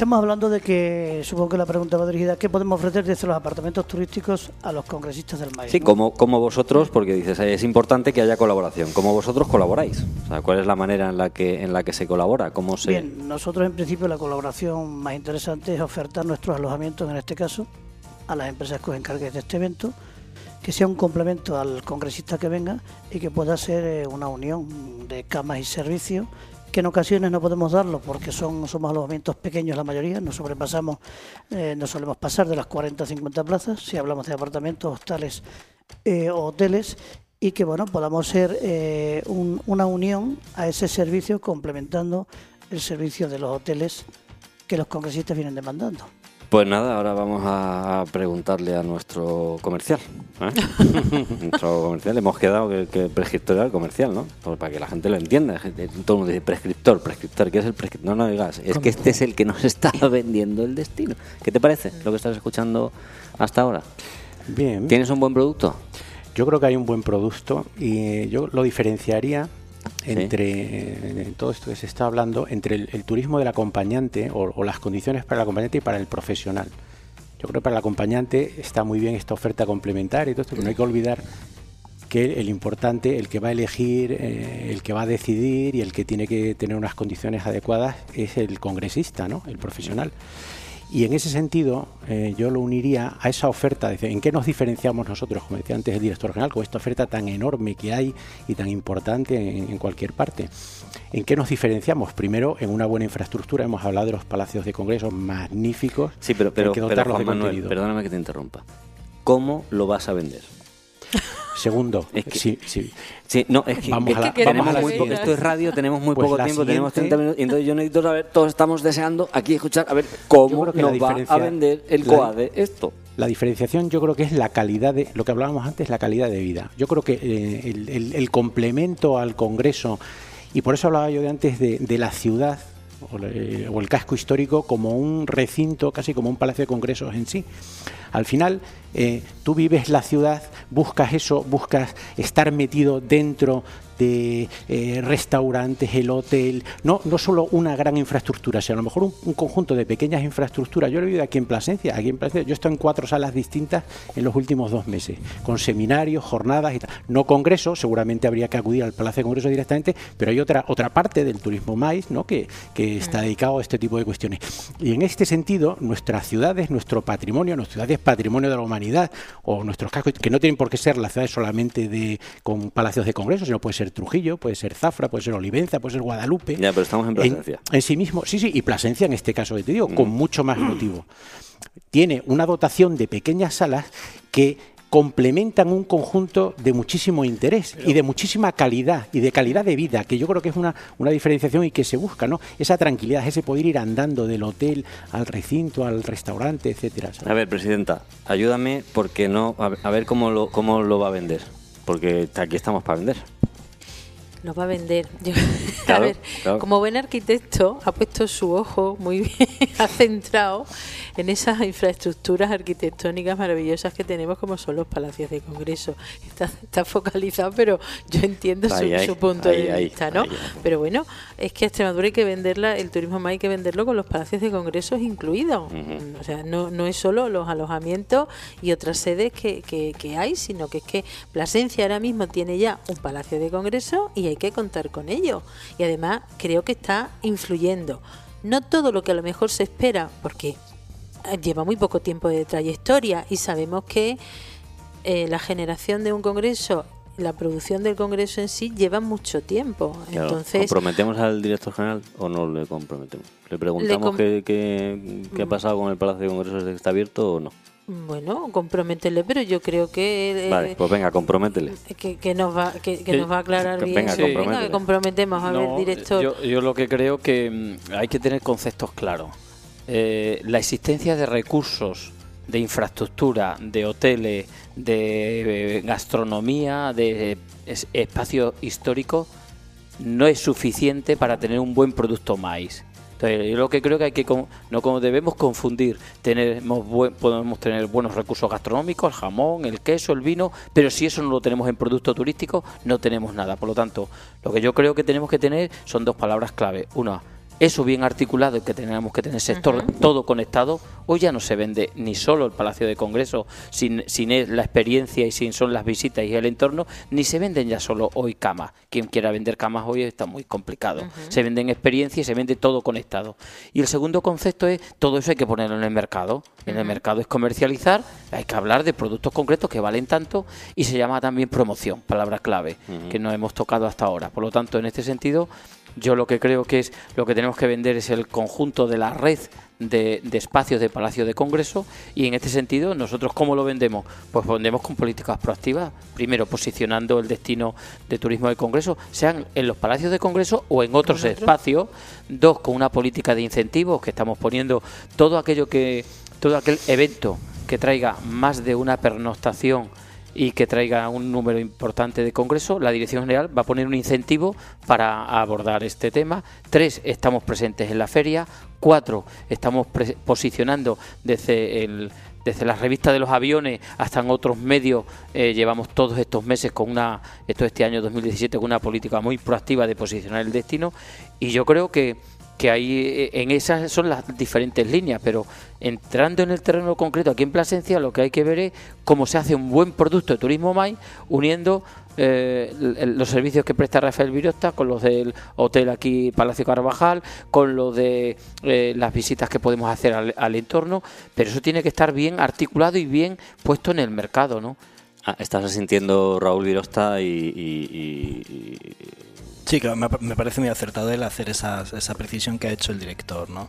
Estamos hablando de que, supongo que la pregunta va dirigida, ¿qué podemos ofrecer desde los apartamentos turísticos a los congresistas del maíz? Sí, ¿no? como, como vosotros, porque dices, es importante que haya colaboración, como vosotros colaboráis. O sea, ¿cuál es la manera en la que, en la que se colabora? ¿Cómo se... Bien, nosotros en principio la colaboración más interesante es ofertar nuestros alojamientos, en este caso, a las empresas que os encarguéis de este evento, que sea un complemento al congresista que venga y que pueda ser eh, una unión de camas y servicios que en ocasiones no podemos darlo porque son somos alojamientos pequeños la mayoría, no sobrepasamos, eh, no solemos pasar de las 40 o 50 plazas, si hablamos de apartamentos, hostales eh, o hoteles, y que bueno podamos ser eh, un, una unión a ese servicio complementando el servicio de los hoteles que los congresistas vienen demandando. Pues nada, ahora vamos a preguntarle a nuestro comercial. ¿eh? nuestro comercial, hemos quedado que, que el prescriptor era el comercial, ¿no? Pues para que la gente lo entienda. Todo el mundo dice prescriptor, prescriptor, ¿qué es el prescriptor? No, no digas, es que este es el que nos está vendiendo el destino. ¿Qué te parece lo que estás escuchando hasta ahora? Bien. ¿Tienes un buen producto? Yo creo que hay un buen producto y yo lo diferenciaría entre sí. todo esto que se está hablando, entre el, el turismo del acompañante o, o, las condiciones para el acompañante y para el profesional. Yo creo que para el acompañante está muy bien esta oferta complementaria y todo esto, pero no hay que olvidar que el importante, el que va a elegir, eh, el que va a decidir y el que tiene que tener unas condiciones adecuadas es el congresista, ¿no? el profesional. Y en ese sentido, eh, yo lo uniría a esa oferta, de en qué nos diferenciamos nosotros, como decía antes el director general, con esta oferta tan enorme que hay y tan importante en, en, cualquier parte. ¿En qué nos diferenciamos? Primero, en una buena infraestructura. Hemos hablado de los palacios de congresos magníficos. Sí, pero, pero, que pero Juan Manuel, perdóname que te interrumpa. ¿Cómo lo vas a vender? Segundo, es que, sí, sí. Sí, no, es que, vamos es a la, que vamos a la muy poco, esto es radio, tenemos muy pues poco tiempo, siguiente, tenemos 30 minutos, y entonces yo necesito saber, todos estamos deseando aquí escuchar, a ver cómo nos va a vender el COADE esto. La diferenciación yo creo que es la calidad de, lo que hablábamos antes, la calidad de vida. Yo creo que eh, el, el, el, complemento al Congreso, y por eso hablaba yo de antes de, de la ciudad, o, le, o el casco histórico como un recinto, casi como un palacio de congresos en sí. Al final, eh, tú vives la ciudad, buscas eso, buscas estar metido dentro, de eh, restaurantes, el hotel, no, no solo una gran infraestructura, sino a lo mejor un, conjunto de pequeñas infraestructuras. Yo lo he vivido aquí en Plasencia, aquí en Plasencia, yo he estado en cuatro salas distintas en los últimos dos meses, con seminarios, jornadas y tal. No congresos, seguramente habría que acudir al Palacio de Congreso directamente, pero hay otra, otra parte del turismo maíz ¿no? que, que está dedicado a este tipo de cuestiones. Y en este sentido, nuestras ciudades, nuestro patrimonio, nuestras ciudades patrimonio de la humanidad, o nuestros cascos, que no tienen por qué ser las ciudades solamente de con palacios de congreso, sino puede ser Trujillo, puede ser Zafra, puede ser Olivenza, puede ser Guadalupe. Ya, pero estamos en Plasencia. En, sí mismo, sí, sí, y Plasencia en este caso que te digo, con mm. mucho más motivo. Tiene una dotación de pequeñas salas que complementan un conjunto de muchísimo interés y de muchísima calidad y de calidad de vida, que yo creo que es una, una diferenciación y que se busca, ¿no? Esa tranquilidad, ese poder ir andando del hotel al recinto, al restaurante, etcétera. A ver, presidenta, ayúdame porque no, a ver cómo lo, cómo lo va a vender, porque aquí estamos para vender lo va a vender. a ver, como buen arquitecto, ha puesto su ojo muy bien, ha centrado en esas infraestructuras arquitectónicas maravillosas que tenemos, como son los palacios de congreso. Está, focalizado, pero yo entiendo su, punto de vista, ¿no? Pero bueno, es que a Extremadura hay que venderla, el turismo más hay que venderlo con los palacios de congresos incluidos. O sea, no, no es solo los alojamientos y otras sedes que, que, que hay, sino que es que Plasencia ahora mismo tiene ya un palacio de congreso y hay que contar con ello. Y además creo que está influyendo. No todo lo que a lo mejor se espera, porque lleva muy poco tiempo de trayectoria y sabemos que eh, la generación de un congreso la producción del Congreso en sí lleva mucho tiempo. Entonces, ¿Comprometemos al director general o no le comprometemos? ¿Le preguntamos qué, qué, ha pasado con el Palacio de Congresos? ¿Está abierto o no? Bueno, comprométele, pero yo creo que... Eh, vale, pues venga, comprométele. Que, nos, va, que, nos va a aclarar bien. Venga, que comprometemos a ver, director. Yo, yo, lo que creo que mm, hay que tener conceptos claros. Eh, la existencia de recursos, de infraestructura, de hoteles, de eh, gastronomía, de espacios históricos, no es suficiente para tener un buen producto maíz yo lo que creo que hay que no debemos confundir, tenemos podemos tener buenos recursos gastronómicos, el jamón, el queso, el vino, pero si eso no lo tenemos en producto turístico, no tenemos nada. Por lo tanto, lo que yo creo que tenemos que tener son dos palabras clave. Una, eso bien articulado y que tenemos que tener sector todo conectado, hoy ya no se vende ni solo el Palacio de Congreso, sin, sin la experiencia y sin son las visitas y el entorno, ni se venden ya solo hoy camas. Quien quiera vender camas hoy está muy complicado. Se venden experiencias y se vende todo conectado. Y el segundo concepto es, todo eso hay que ponerlo en el mercado. En el mercado es comercializar, hay que hablar de productos concretos que valen tanto y se llama también promoción, palabra clave, que no hemos tocado hasta ahora. Por lo tanto, en este sentido, yo lo que creo que es lo que tenemos que vender es el conjunto de la red de, espacios de Palacio de Congreso y en este sentido nosotros cómo lo vendemos pues vendemos con políticas proactivas. Primero posicionando el destino de turismo de Congreso sean en los Palacios de Congreso o en otros espacios. Dos con una política de incentivos que estamos poniendo todo aquello que todo aquel evento que traiga más de una pernoctación y que traiga un número importante de congreso, la Dirección General va a poner un incentivo para abordar este tema. Tres, estamos presentes en la feria. Cuatro, estamos posicionando desde el desde la revista de los aviones hasta en otros medios eh, llevamos todos estos meses con una esto este año 2017 con una política muy proactiva de posicionar el destino y yo creo que que ahí eh, en esas son las diferentes líneas, pero entrando en el terreno concreto aquí en Plasencia, lo que hay que ver es cómo se hace un buen producto de turismo MAI uniendo eh, los servicios que presta Rafael Virosta con los del hotel aquí Palacio Carvajal, con los de eh, las visitas que podemos hacer al, entorno, pero eso tiene que estar bien articulado y bien puesto en el mercado, ¿no? Ah, estás sintiendo Raúl Virosta y Sí, que me, parece muy acertado el hacer esa, esa precisión que ha hecho el director, ¿no?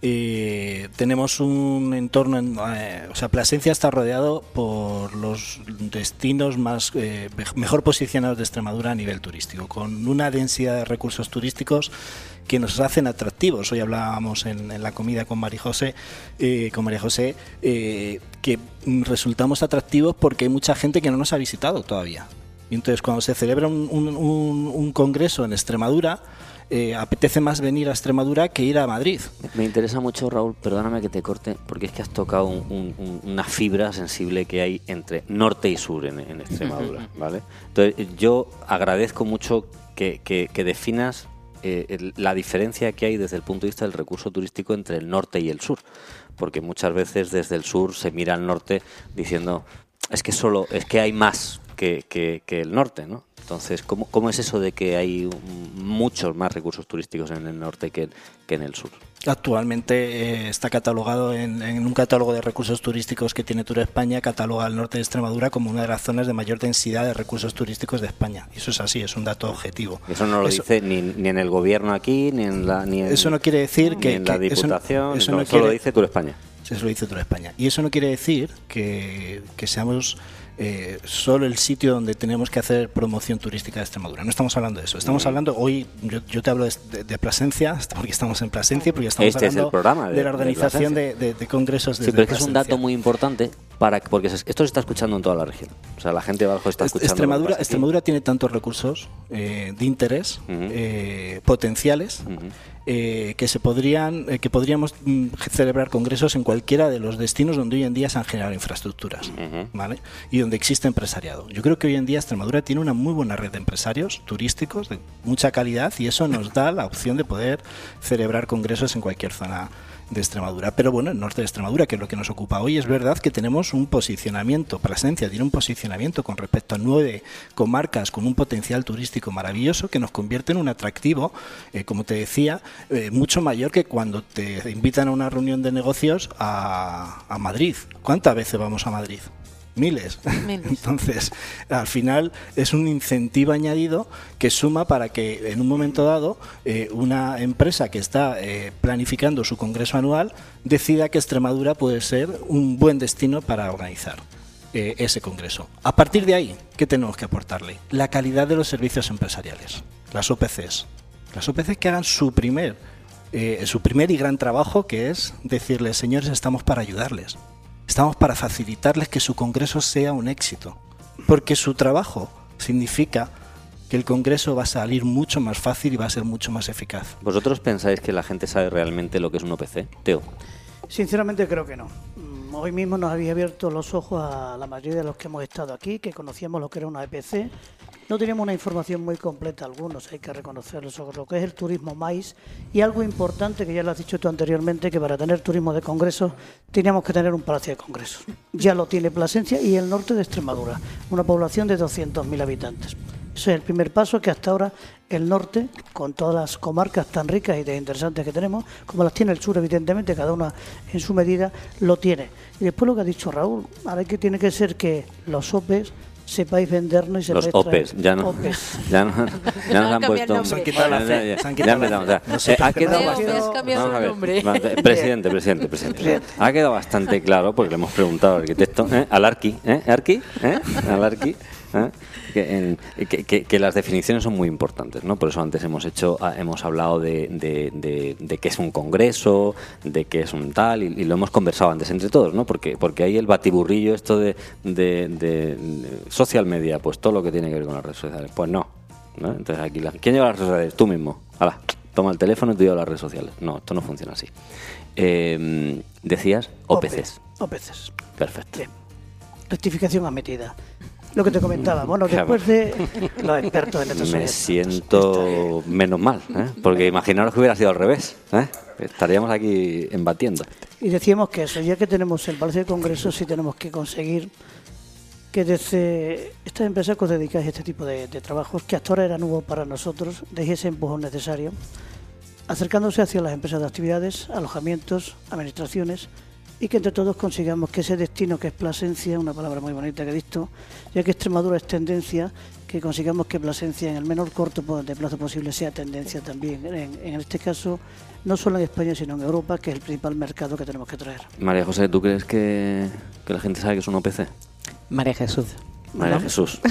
Y tenemos un entorno, eh, o sea, Plasencia está rodeado por los destinos más eh, mejor posicionados de Extremadura a nivel turístico, con una densidad de recursos turísticos que nos hacen atractivos. Hoy hablábamos en, la comida con María José, eh, con María José, que resultamos atractivos porque hay mucha gente que no nos ha visitado todavía entonces cuando se celebra un, congreso en Extremadura, eh, apetece más venir a Extremadura que ir a Madrid. Me interesa mucho, Raúl, perdóname que te corte, porque es que has tocado un- un- una fibra sensible que hay entre norte y sur en, en Extremadura, ¿vale? Entonces, yo agradezco mucho que, que- que definas eh, la diferencia que hay desde el punto de vista del recurso turístico entre el norte y el sur, porque muchas veces desde el sur se mira al norte diciendo es que solo es que hay más que, que- que el norte, ¿no? Entonces, ¿cómo, ¿cómo es eso de que hay muchos más recursos turísticos en el norte que, que en el sur? Actualmente eh, está catalogado en, en un catálogo de recursos turísticos que tiene Tour España, cataloga el norte de Extremadura como una de las zonas de mayor densidad de recursos turísticos de España. Y eso es así, es un dato objetivo. Eso no lo Eso- dice ni, ni en el gobierno aquí, ni en la, ni en, Eso no quiere decir ni que- en la que eso no- Diputación, eso no, lo dice Tour España. Eso lo dice Tour España. Y eso no quiere decir que, que seamos eh, solo el sitio donde tenemos que hacer promoción turística de Extremadura. No estamos hablando de eso. Estamos hablando, hoy yo, yo te hablo de, de- de Plasencia, porque estamos en Plasencia, porque estamos Este es el hablando programa de- de, la organización de, de- de congresos Sí, pero es que es un dato muy importante para porque se- esto se está escuchando en toda la región. O sea, la gente de abajo está Est- escuchando. Extremadura. Extremadura tiene tantos recursos eh, de interés eh, potenciales. Eh, que se podrían eh, que podríamos mm, celebrar congresos en cualquiera de los destinos donde hoy en día se han generado infraestructuras. ¿vale? y donde existe empresariado. Yo creo que hoy en día Extremadura tiene una muy buena red de empresarios turísticos de mucha calidad y eso nos da la opción de poder celebrar congresos en cualquier zona de Extremadura. Pero bueno, el norte de Extremadura, que es lo que nos ocupa hoy, es verdad que tenemos un posicionamiento, Plasencia tiene un posicionamiento con respecto a nueve comarcas con un potencial turístico maravilloso que nos convierte en un atractivo, eh, como te decía, eh, mucho mayor que cuando te invitan a una reunión de negocios a, a Madrid. ¿Cuántas veces vamos a Madrid? Miles. Miles. Entonces, al final es un incentivo añadido que suma para que en un momento dado eh, una empresa que está eh, planificando su congreso anual decida que Extremadura puede ser un buen destino para organizar eh, ese congreso. A partir de ahí, ¿qué tenemos que aportarle? La calidad de los servicios empresariales, las OPCs. Las OPCs que hagan su primer, eh, su primer y gran trabajo, que es decirles, señores, estamos para ayudarles. Estamos para facilitarles que su congreso sea un éxito. Porque su trabajo significa que el congreso va a salir mucho más fácil y va a ser mucho más eficaz. ¿Vosotros pensáis que la gente sabe realmente lo que es un OPC? Teo. Sinceramente creo que no. Mm, Hoy mismo nos había abierto los ojos a la mayoría de los que hemos estado aquí, que conocíamos lo que era una EPC. No teníamos una información muy completa algunos, hay que reconocerlo, sobre lo que es el turismo maíz. Y algo importante, que ya lo has dicho tú anteriormente, que para tener turismo de congresos teníamos que tener un palacio de congresos. Ya lo tiene Plasencia y el norte de Extremadura, una población de 200.000 habitantes. Ese es el primer paso que hasta ahora el norte, con todas las comarcas tan ricas y tan interesantes que tenemos, como las tiene el sur, evidentemente, cada una en su medida, lo tiene. Y después lo que ha dicho Raúl, ahora que tiene que ser que los OPEs sepáis vendernos y Los sepáis traer- OPEs, ya no, OPEs. ya no, ya nos Han han puesto. Se han quitado la ya. se han eh, por ha qué quedado bastante. Vamos a vamos ver, Presidente, presidente, presidente. Ha quedado bastante claro porque le hemos preguntado al arquitecto, ¿eh? al Arqui, ¿eh? Arqui, ¿eh? al Arqui, ¿eh? Que, en- que- que- que las definiciones son muy importantes, ¿no? Por eso antes hemos hecho, ah, hemos hablado de, de, de, de qué es un congreso, de qué es un tal, y, y lo hemos conversado antes entre todos, ¿no? Porque, porque hay el batiburrillo esto de, de, de- de social media, pues todo lo que tiene que ver con las redes sociales. Pues no, ¿no? Entonces aquí, la- ¿quién lleva las redes sociales? Tú mismo. Hala, toma el teléfono y tú llevas las redes sociales. No, esto no funciona así. Eh, decías OPCs. OPCs. Perfecto. Bien. Rectificación admitida. Lo que te comentaba, bueno, después de los expertos en estos Me siento menos mal, ¿eh? porque imaginaros que hubiera sido al revés. ¿eh? Estaríamos aquí embatiendo. Y decíamos que eso, ya que tenemos el Palacio de Congresos, sí tenemos que conseguir que desde estas empresas que os dedicáis a este tipo de, de trabajos, que hasta ahora era nuevo para nosotros, deis ese empujón necesario, acercándose hacia las empresas de actividades, alojamientos, administraciones, y que entre todos consigamos que ese destino que es Plasencia, una palabra muy bonita que he visto, ya que Extremadura es tendencia, que consigamos que Plasencia en el menor corto de plazo posible sea tendencia también, en, en este caso, no solo en España, sino en Europa, que es el principal mercado que tenemos que traer. María José, ¿tú crees que, que la gente sabe que es un OPC? María Jesús. María ¿no? Jesús.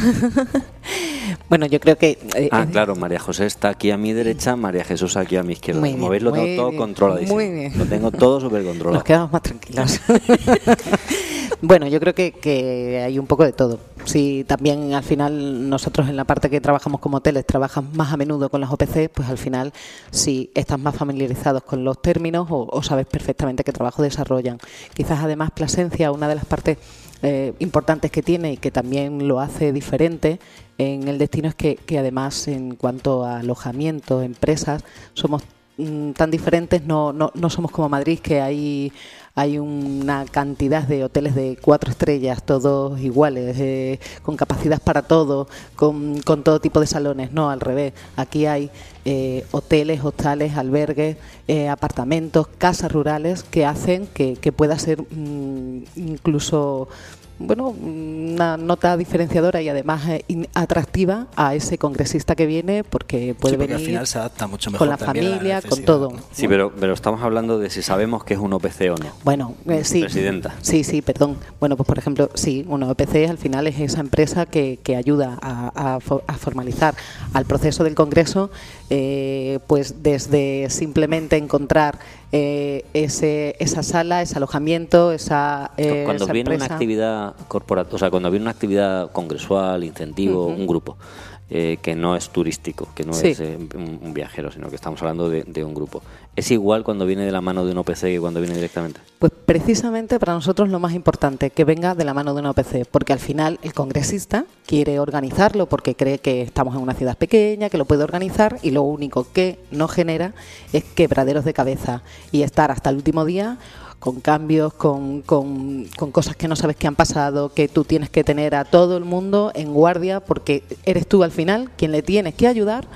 Bueno, yo creo que... eh, Ah, eh, claro, María José está aquí a mi derecha, María Jesús aquí a mi izquierda. Como veis, lo tengo todo controladísimo. muy bien. Lo tengo todo súper controlado. Nos quedamos más tranquilos. Bueno, yo creo que, que, hay un poco de todo. Si también al final nosotros en la parte que trabajamos como hoteles trabajas más a menudo con las OPC, pues al final si estás más familiarizados con los términos o, sabes perfectamente qué trabajo desarrollan. Quizás además Plasencia, una de las partes eh, importantes que tiene y que también lo hace diferente en el destino es que, que además en cuanto a alojamiento, empresas, somos mm, tan diferentes, no, no, no somos como Madrid, que hay hay una cantidad de hoteles de cuatro estrellas, todos iguales, eh, con capacidad para todo, con, con, todo tipo de salones. No, al revés. Aquí hay eh, hoteles, hostales, albergues, eh, apartamentos, casas rurales que hacen que, que pueda ser mm, incluso bueno, una nota diferenciadora y además eh, atractiva a ese congresista que viene porque puede venir al final se adapta mucho mejor con la familia, con todo. Sí, pero, pero estamos hablando de si sabemos que es un OPC o no. Bueno, eh, sí. Presidenta. Sí, sí, perdón. Bueno, pues por ejemplo, sí, un OPC al final es esa empresa que, que ayuda a, a, formalizar al proceso del Congreso, eh, pues desde simplemente encontrar eh, ese, esa sala, ese alojamiento, esa. Eh, cuando viene una actividad corporativa, o sea, cuando viene una actividad congresual, incentivo, un grupo. Eh, que no es turístico, que no es eh, un, viajero, sino que estamos hablando de, un grupo. ¿Es igual cuando viene de la mano de un OPC que cuando viene directamente? Pues precisamente para nosotros lo más importante, que venga de la mano de un OPC, porque al final el congresista quiere organizarlo porque cree que estamos en una ciudad pequeña, que lo puede organizar y lo único que no genera es quebraderos de cabeza y estar hasta el último día con cambios, con, con, cosas que no sabes que han pasado, que tú tienes que tener a todo el mundo en guardia porque eres tú al final quien le tienes que ayudar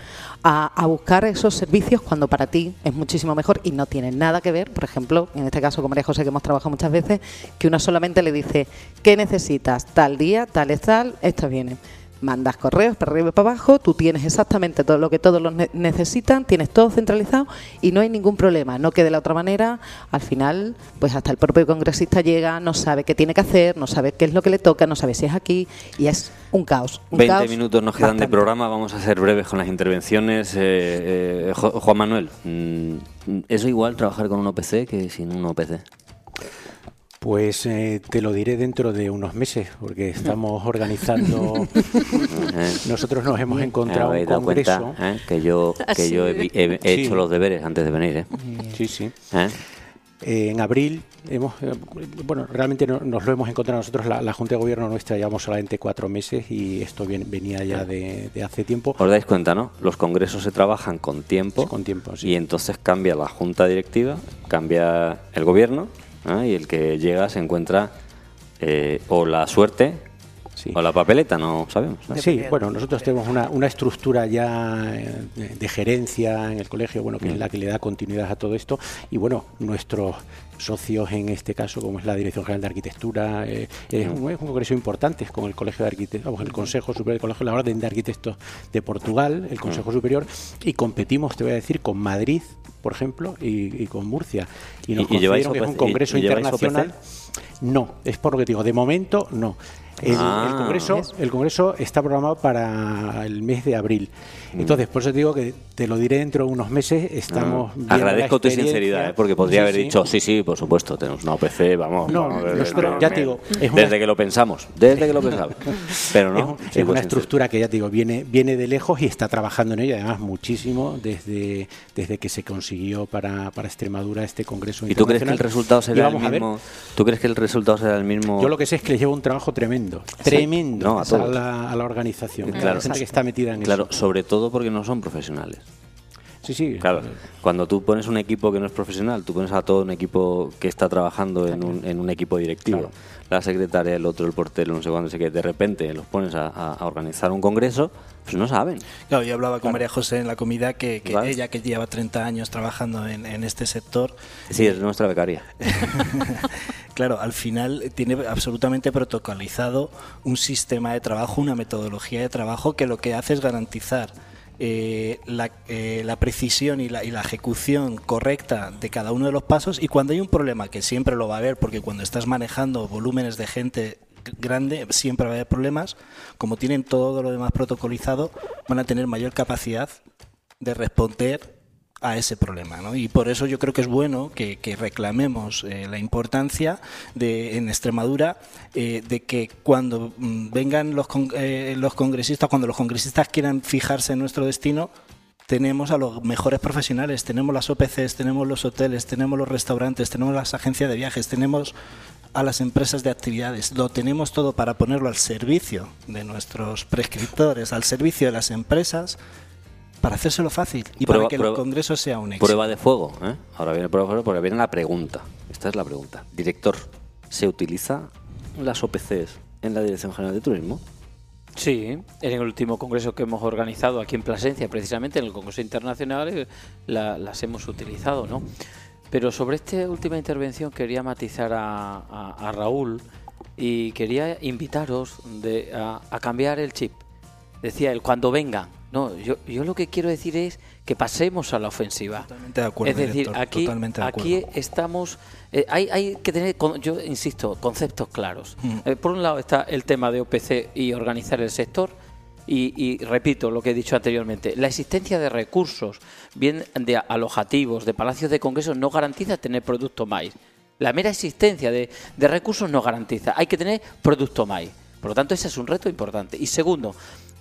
a, a, buscar esos servicios cuando para ti es muchísimo mejor y no tiene nada que ver, por ejemplo, en este caso con María José que hemos trabajado muchas veces, que uno solamente le dice, ¿qué necesitas? Tal día, tal es tal, esto viene mandas correos para arriba y para abajo, tú tienes exactamente todo lo que todos los necesitan, tienes todo centralizado y no hay ningún problema. No que de la otra manera, al final, pues hasta el propio congresista llega, no sabe qué tiene que hacer, no sabe qué es lo que le toca, no sabe si es aquí y es un caos. Un 20 minutos nos quedan de programa, vamos a ser breves con las intervenciones. Eh, eh, Juan Manuel, mm, ¿eso igual trabajar con un OPC que sin un OPC? Pues eh, te lo diré dentro de unos meses, porque estamos organizando. Nosotros nos hemos encontrado un congreso. ¿eh? Que yo, que yo he, hecho los deberes antes de venir. ¿eh? Sí, sí. en abril hemos, bueno, realmente nos lo hemos encontrado nosotros, la, Junta de Gobierno nuestra llevamos solamente cuatro meses y esto venía ya de, hace tiempo. Os dais cuenta, ¿no? Los congresos se trabajan con tiempo. con tiempo, Y entonces cambia la Junta Directiva, cambia el Gobierno y el que llega se encuentra eh, o la suerte o la papeleta, no sabemos. Sí, bueno, nosotros tenemos una, una estructura ya eh, de, gerencia en el colegio, bueno, que es mm. la que le da continuidad a todo esto. Y bueno, nuestros socios en este caso, como es la Dirección General de Arquitectura, eh, es, un, es, un, congreso importante con el Colegio de Arquitectos, el Consejo Superior, el Colegio de la Orden de Arquitectos de Portugal, el Consejo mm. Superior, y competimos, te voy a decir, con Madrid, por ejemplo, y, con Murcia. Y nos ¿Y, que es un congreso internacional. No, es por lo que digo, de momento no. El, ah. Congreso, el Congreso está programado para el mes de abril. Mm. Entonces, por eso te digo que te lo diré dentro de unos meses. Estamos ah. Agradezco tu sinceridad, ¿eh? porque podría haber dicho, sí, sí, por supuesto, tenemos una OPC, vamos. No, ya te digo. desde que lo pensamos, desde que lo pensamos. Pero no. Es, una estructura que ya te digo, viene, viene de lejos y está trabajando en ella, además, muchísimo desde, desde que se consiguió para, para Extremadura este Congreso. ¿Y tú crees que el resultado será el mismo? ¿Tú crees que el resultado será el mismo? Yo lo que sé es que les lleva un trabajo tremendo, tremendo a, la, organización. Claro, que está metida en claro, sobre todo porque no son profesionales. Sí, sí. Claro, cuando tú pones un equipo que no es profesional, tú pones a todo un equipo que está trabajando en un, en un equipo directivo, la secretaria, el otro, el portero, no sé cuándo, sé que de repente los pones a, organizar un congreso, pues no saben. Claro, yo hablaba con María José en la comida que, ella, que lleva 30 años trabajando en, en este sector. Sí, es nuestra becaria. claro, al final tiene absolutamente protocolizado un sistema de trabajo, una metodología de trabajo que lo que hace es garantizar eh, eh, la, precisión y la, y la, ejecución correcta de cada uno de los pasos y cuando hay un problema, que siempre lo va a haber, porque cuando estás manejando volúmenes de gente grande, siempre va a haber problemas, como tienen todo lo demás protocolizado, van a tener mayor capacidad de responder a ese problema. ¿no? Y por eso yo creo que es bueno que, reclamemos eh, la importancia de, en Extremadura eh, de que cuando mm, vengan los, eh, los congresistas, cuando los congresistas quieran fijarse en nuestro destino, tenemos a los mejores profesionales, tenemos las OPCs, tenemos los hoteles, tenemos los restaurantes, tenemos las agencias de viajes, tenemos a las empresas de actividades, lo tenemos todo para ponerlo al servicio de nuestros prescriptores, al servicio de las empresas para hacérselo fácil y para que el Congreso sea un éxito. Prueba de fuego, ¿eh? Ahora viene prueba de fuego porque viene la pregunta. Esta es la pregunta. Director, ¿se utiliza las OPCs en la Dirección General de Turismo? Sí, en el último congreso que hemos organizado aquí en Plasencia, precisamente en el Congreso Internacional, eh, las hemos utilizado, ¿no? Pero sobre esta última intervención quería matizar a, Raúl y quería invitaros a, cambiar el chip. Decía él, cuando vengan. No, yo, yo lo que quiero decir es que pasemos a la ofensiva. Totalmente de acuerdo. Es decir, aquí, aquí estamos. Eh, hay, hay que tener, yo insisto, conceptos claros. Mm. Eh, por un lado está el tema de OPC y organizar el sector y, repito lo que he dicho anteriormente, la existencia de recursos, bien de alojativos, de palacios de congresos, no garantiza tener producto maíz. La mera existencia de, recursos no garantiza. Hay que tener producto maíz. Por lo tanto, ese es un reto importante. Y segundo,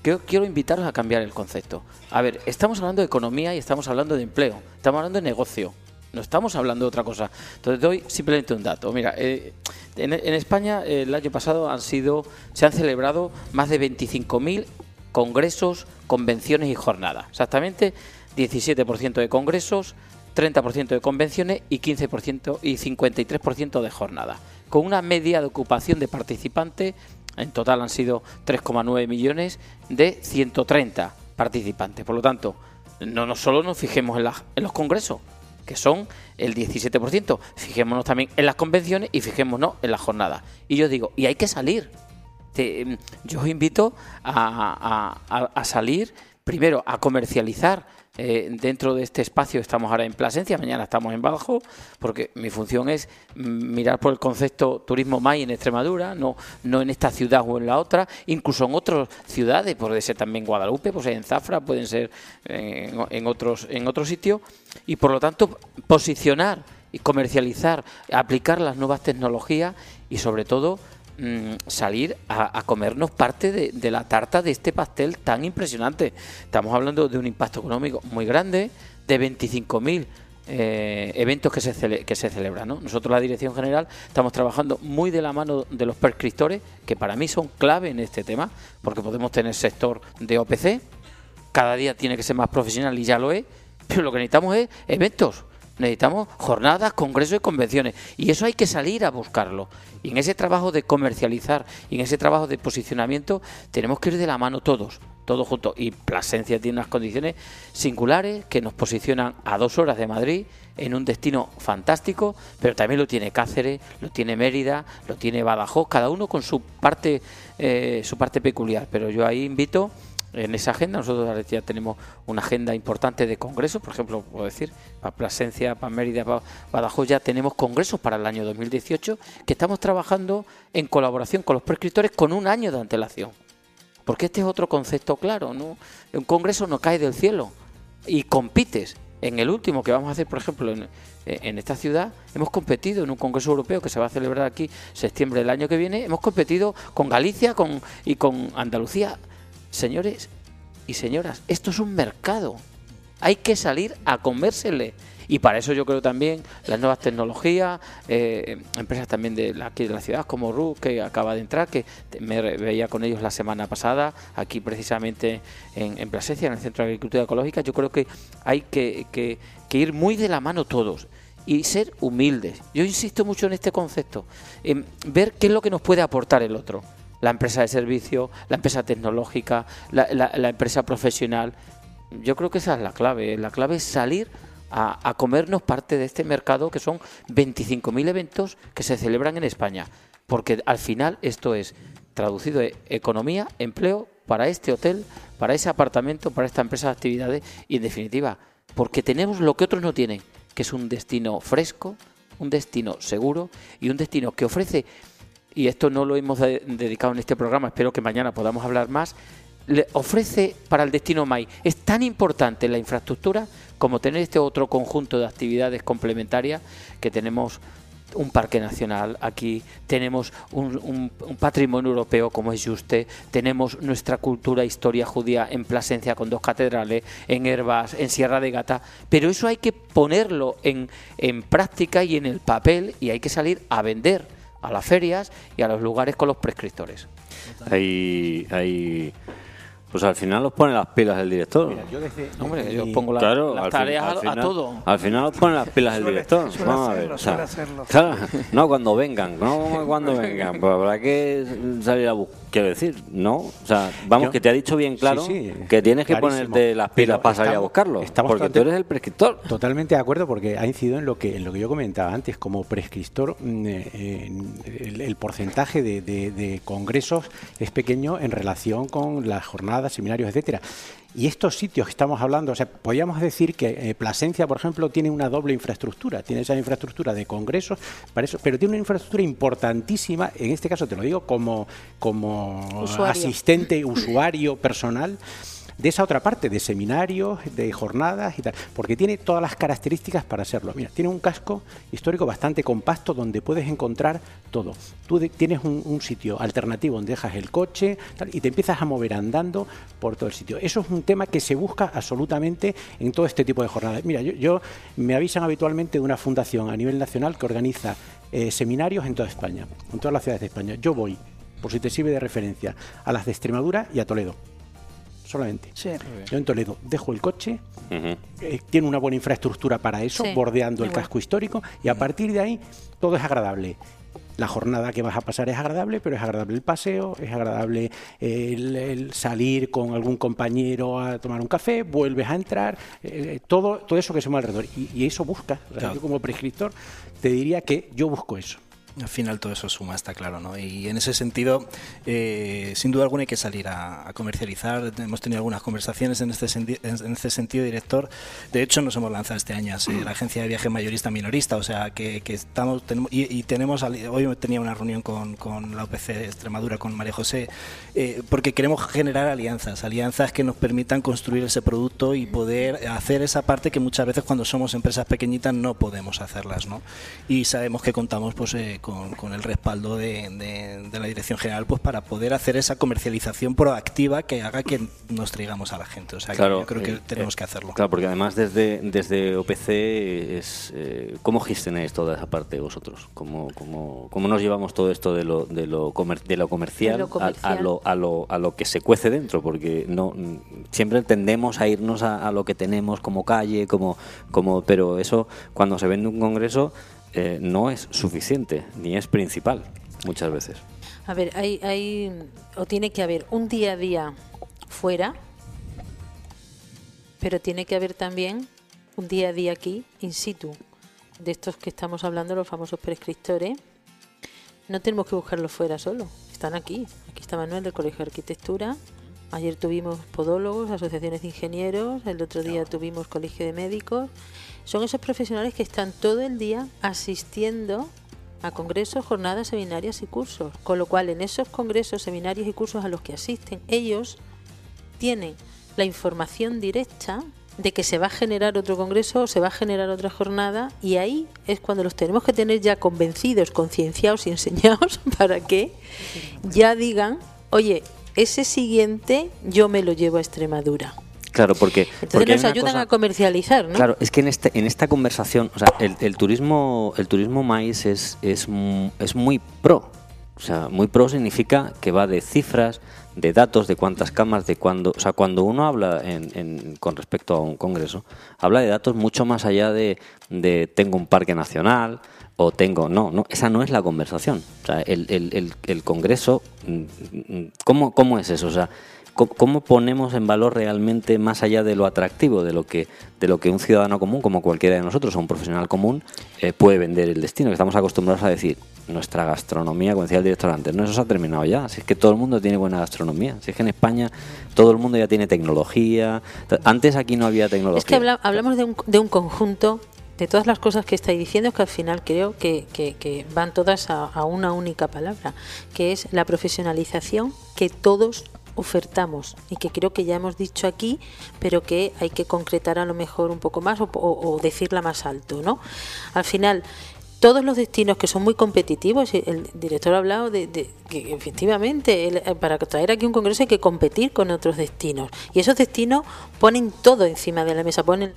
quiero, quiero invitaros a cambiar el concepto. A ver, estamos hablando de economía y estamos hablando de empleo. Estamos hablando de negocio. No estamos hablando de otra cosa. Entonces doy simplemente un dato. Mira, eh, en, España el año pasado han sido, se han celebrado más de 25.000 congresos, convenciones y jornadas. Exactamente 17% de congresos, 30% de convenciones y 15% y 53% de jornadas. Con una media de ocupación de participantes, en total han sido 3,9 millones de 130 participantes. Por lo tanto, no, no solo nos fijemos en, los congresos, que son el 17%, fijémonos también en las convenciones y fijémonos en las jornadas. Y yo digo, y hay que salir, Em, yo os invito a, salir, primero a comercializar eh, dentro de este espacio estamos ahora en Plasencia, mañana estamos en Bajo, porque mi función es mirar por el concepto turismo más en Extremadura, no, no en esta ciudad o en la otra, incluso en otras ciudades, puede ser también Guadalupe, pues en Zafra, pueden ser en, en otros, en otros sitios, y por lo tanto posicionar y comercializar, aplicar las nuevas tecnologías y sobre todo Mm, salir a, comernos parte de, la tarta de este pastel tan impresionante. Estamos hablando de un impacto económico muy grande, de 25.000 eh, eventos que se, que se celebran. Nosotros, la Dirección General, estamos trabajando muy de la mano de los prescriptores, que para mí son clave en este tema, porque podemos tener sector de OPC, cada día tiene que ser más profesional y ya lo es, pero lo que necesitamos es eventos Necesitamos jornadas, congresos y convenciones. Y eso hay que salir a buscarlo. Y en ese trabajo de comercializar y en ese trabajo de posicionamiento tenemos que ir de la mano todos, todos juntos. Y Plasencia tiene unas condiciones singulares que nos posicionan a dos horas de Madrid en un destino fantástico, pero también lo tiene Cáceres, lo tiene Mérida, lo tiene Badajoz, cada uno con su parte, eh, su parte peculiar. Pero yo ahí invito en esa agenda. Nosotros ya tenemos una agenda importante de congresos, por ejemplo, puedo decir, para Plasencia, para Mérida, para Badajoz ya tenemos congresos para el año 2018 que estamos trabajando en colaboración con los prescriptores con un año de antelación. Porque este es otro concepto claro, ¿no? Un congreso no cae del cielo y compites. En el último que vamos a hacer, por ejemplo, en, en esta ciudad, hemos competido en un congreso europeo que se va a celebrar aquí septiembre del año que viene, hemos competido con Galicia con, y con Andalucía Señores y señoras, esto es un mercado. Hay que salir a comérsele. Y para eso yo creo también las nuevas tecnologías, eh, empresas también de aquí de la ciudad como RU, que acaba de entrar, que me veía con ellos la semana pasada, aquí precisamente en, en Plasencia, en el Centro de Agricultura Ecológica, yo creo que hay que, que, ir muy de la mano todos y ser humildes. Yo insisto mucho en este concepto, en ver qué es lo que nos puede aportar el otro la empresa de servicio, la empresa tecnológica, la, empresa profesional. Yo creo que esa es la clave. La clave es salir a, comernos parte de este mercado que son 25.000 eventos que se celebran en España. Porque al final esto es traducido de economía, empleo para este hotel, para ese apartamento, para esta empresa de actividades y en definitiva, porque tenemos lo que otros no tienen, que es un destino fresco, un destino seguro y un destino que ofrece y esto no lo hemos dedicado en este programa, espero que mañana podamos hablar más, le ofrece para el destino MAI. Es tan importante la infraestructura como tener este otro conjunto de actividades complementarias que tenemos un parque nacional aquí, tenemos un, patrimonio europeo como es Juste, tenemos nuestra cultura, e historia judía en Plasencia con dos catedrales, en Herbas, en Sierra de Gata, pero eso hay que ponerlo en, en práctica y en el papel y hay que salir a vender a las ferias y a los lugares con los prescriptores. Hay, hay pues al final los pone las pilas el director. Mira, yo desde, Hombre, yo pongo las tareas a, todo. Al final los pone las pilas el director. Vamos a ver. claro, no cuando vengan, no cuando vengan. Pues habrá que salir a buscar Quiero decir, no. O sea, vamos, que te ha dicho bien claro que tienes que ponerte las pilas para salir a buscarlo. Porque tú eres el prescriptor. Totalmente de acuerdo, porque ha incidido en lo que, en lo que yo comentaba antes. Como prescriptor, mm, eh, el, porcentaje de, congresos es pequeño en relación con las jornadas, seminarios, etcétera. Y estos sitios que estamos hablando, o sea, podríamos decir que eh, Plasencia, por ejemplo, tiene una doble infraestructura. Tiene esa infraestructura de congresos, para eso, pero tiene una infraestructura importantísima, en este caso te lo digo como, como asistente, usuario personal de esa otra parte, de seminarios, de jornadas y tal, porque tiene todas las características para hacerlo. Mira, tiene un casco histórico bastante compacto donde puedes encontrar todo. Tú tienes un, sitio alternativo donde dejas el coche y te empiezas a mover andando por todo el sitio. Eso es un tema que se busca absolutamente en todo este tipo de jornadas. Mira, yo, me avisan habitualmente de una fundación a nivel nacional que organiza eh, seminarios en toda España, en todas las ciudades de España. Yo voy, por si te sirve de referencia, a las de Extremadura y a Toledo solamente. Yo en Toledo dejo el coche, eh, tiene una buena infraestructura para eso, bordeando el casco histórico, y a partir de ahí todo es agradable. La jornada que vas a pasar es agradable, pero es agradable el paseo, es agradable el, salir con algún compañero a tomar un café, vuelves a entrar, eh, todo, todo eso que se mueve alrededor. Y, eso busca. Yo como prescriptor te diría que yo busco eso. Al final todo eso suma, está claro, ¿no? Y en ese sentido, eh, sin duda alguna hay que salir a, comercializar. Hemos tenido algunas conversaciones en este, en este sentido, director. De hecho, nos hemos lanzado este año la agencia de viaje mayorista minorista, o sea, que, estamos, tenemos, y, tenemos, hoy tenía una reunión con, con la OPC de Extremadura, con María José, eh, porque queremos generar alianzas, alianzas que nos permitan construir ese producto y poder hacer esa parte que muchas veces cuando somos empresas pequeñitas no podemos hacerlas, ¿no? Y sabemos que contamos, pues, eh, con, el respaldo de, la Dirección General pues para poder hacer esa comercialización proactiva que haga que nos traigamos a la gente. O sea, claro, yo creo que eh, tenemos que hacerlo. Claro, porque además desde, desde OPC es eh, ¿cómo gestionáis toda esa parte vosotros? ¿Cómo, cómo, cómo nos llevamos todo esto de lo, de lo, de lo comercial, A, lo, a, lo, a lo que se cuece dentro? Porque no siempre tendemos a irnos a, a lo que tenemos como calle, como, como pero eso cuando se vende un congreso eh, no es suficiente ni es principal muchas veces. A ver, hay, hay o tiene que haber un día a día fuera, pero tiene que haber también un día a día aquí, in situ, de estos que estamos hablando, los famosos prescriptores. No tenemos que buscarlos fuera solo, están aquí. Aquí está Manuel del Colegio de Arquitectura. Ayer tuvimos podólogos, asociaciones de ingenieros, el otro día tuvimos colegio de médicos son esos profesionales que están todo el día asistiendo a congresos, jornadas, seminarios y cursos. Con lo cual, en esos congresos, seminarios y cursos a los que asisten, ellos tienen la información directa de que se va a generar otro congreso o se va a generar otra jornada y ahí es cuando los tenemos que tener ya convencidos, concienciados y enseñados para que ya digan, oye, ese siguiente yo me lo llevo a Extremadura. Claro, porque... Entonces nos ayudan a comercializar, ¿no? Claro, es que en, este, en esta conversación, o sea, el, turismo el turismo maíz es, es, es muy pro. O sea, muy pro significa que va de cifras, de datos, de cuántas camas, de cuándo... O sea, cuando uno habla en, con respecto a un congreso, habla de datos mucho más allá de, de tengo un parque nacional o tengo... No, no, esa no es la conversación. O sea, el, el, el, congreso, mm, mm, ¿cómo, ¿cómo es eso? O sea, ¿Cómo ponemos en valor realmente más allá de lo atractivo, de lo que, de lo que un ciudadano común, como cualquiera de nosotros, o un profesional común, eh, puede vender el destino? Que estamos acostumbrados a decir, nuestra gastronomía, como decía el director antes, no, eso se ha terminado ya. Si es que todo el mundo tiene buena gastronomía. Si es que en España todo el mundo ya tiene tecnología. Antes aquí no había tecnología. Es que hablamos de un, de un conjunto de todas las cosas que estáis diciendo, que al final creo que, que, van todas a, a, una única palabra, que es la profesionalización que todos ofertamos y que creo que ya hemos dicho aquí, pero que hay que concretar a lo mejor un poco más o, decirla más alto, ¿no? Al final, todos los destinos que son muy competitivos, el director ha hablado de, que efectivamente eh, para traer aquí un congreso hay que competir con otros destinos. Y esos destinos ponen todo encima de la mesa, ponen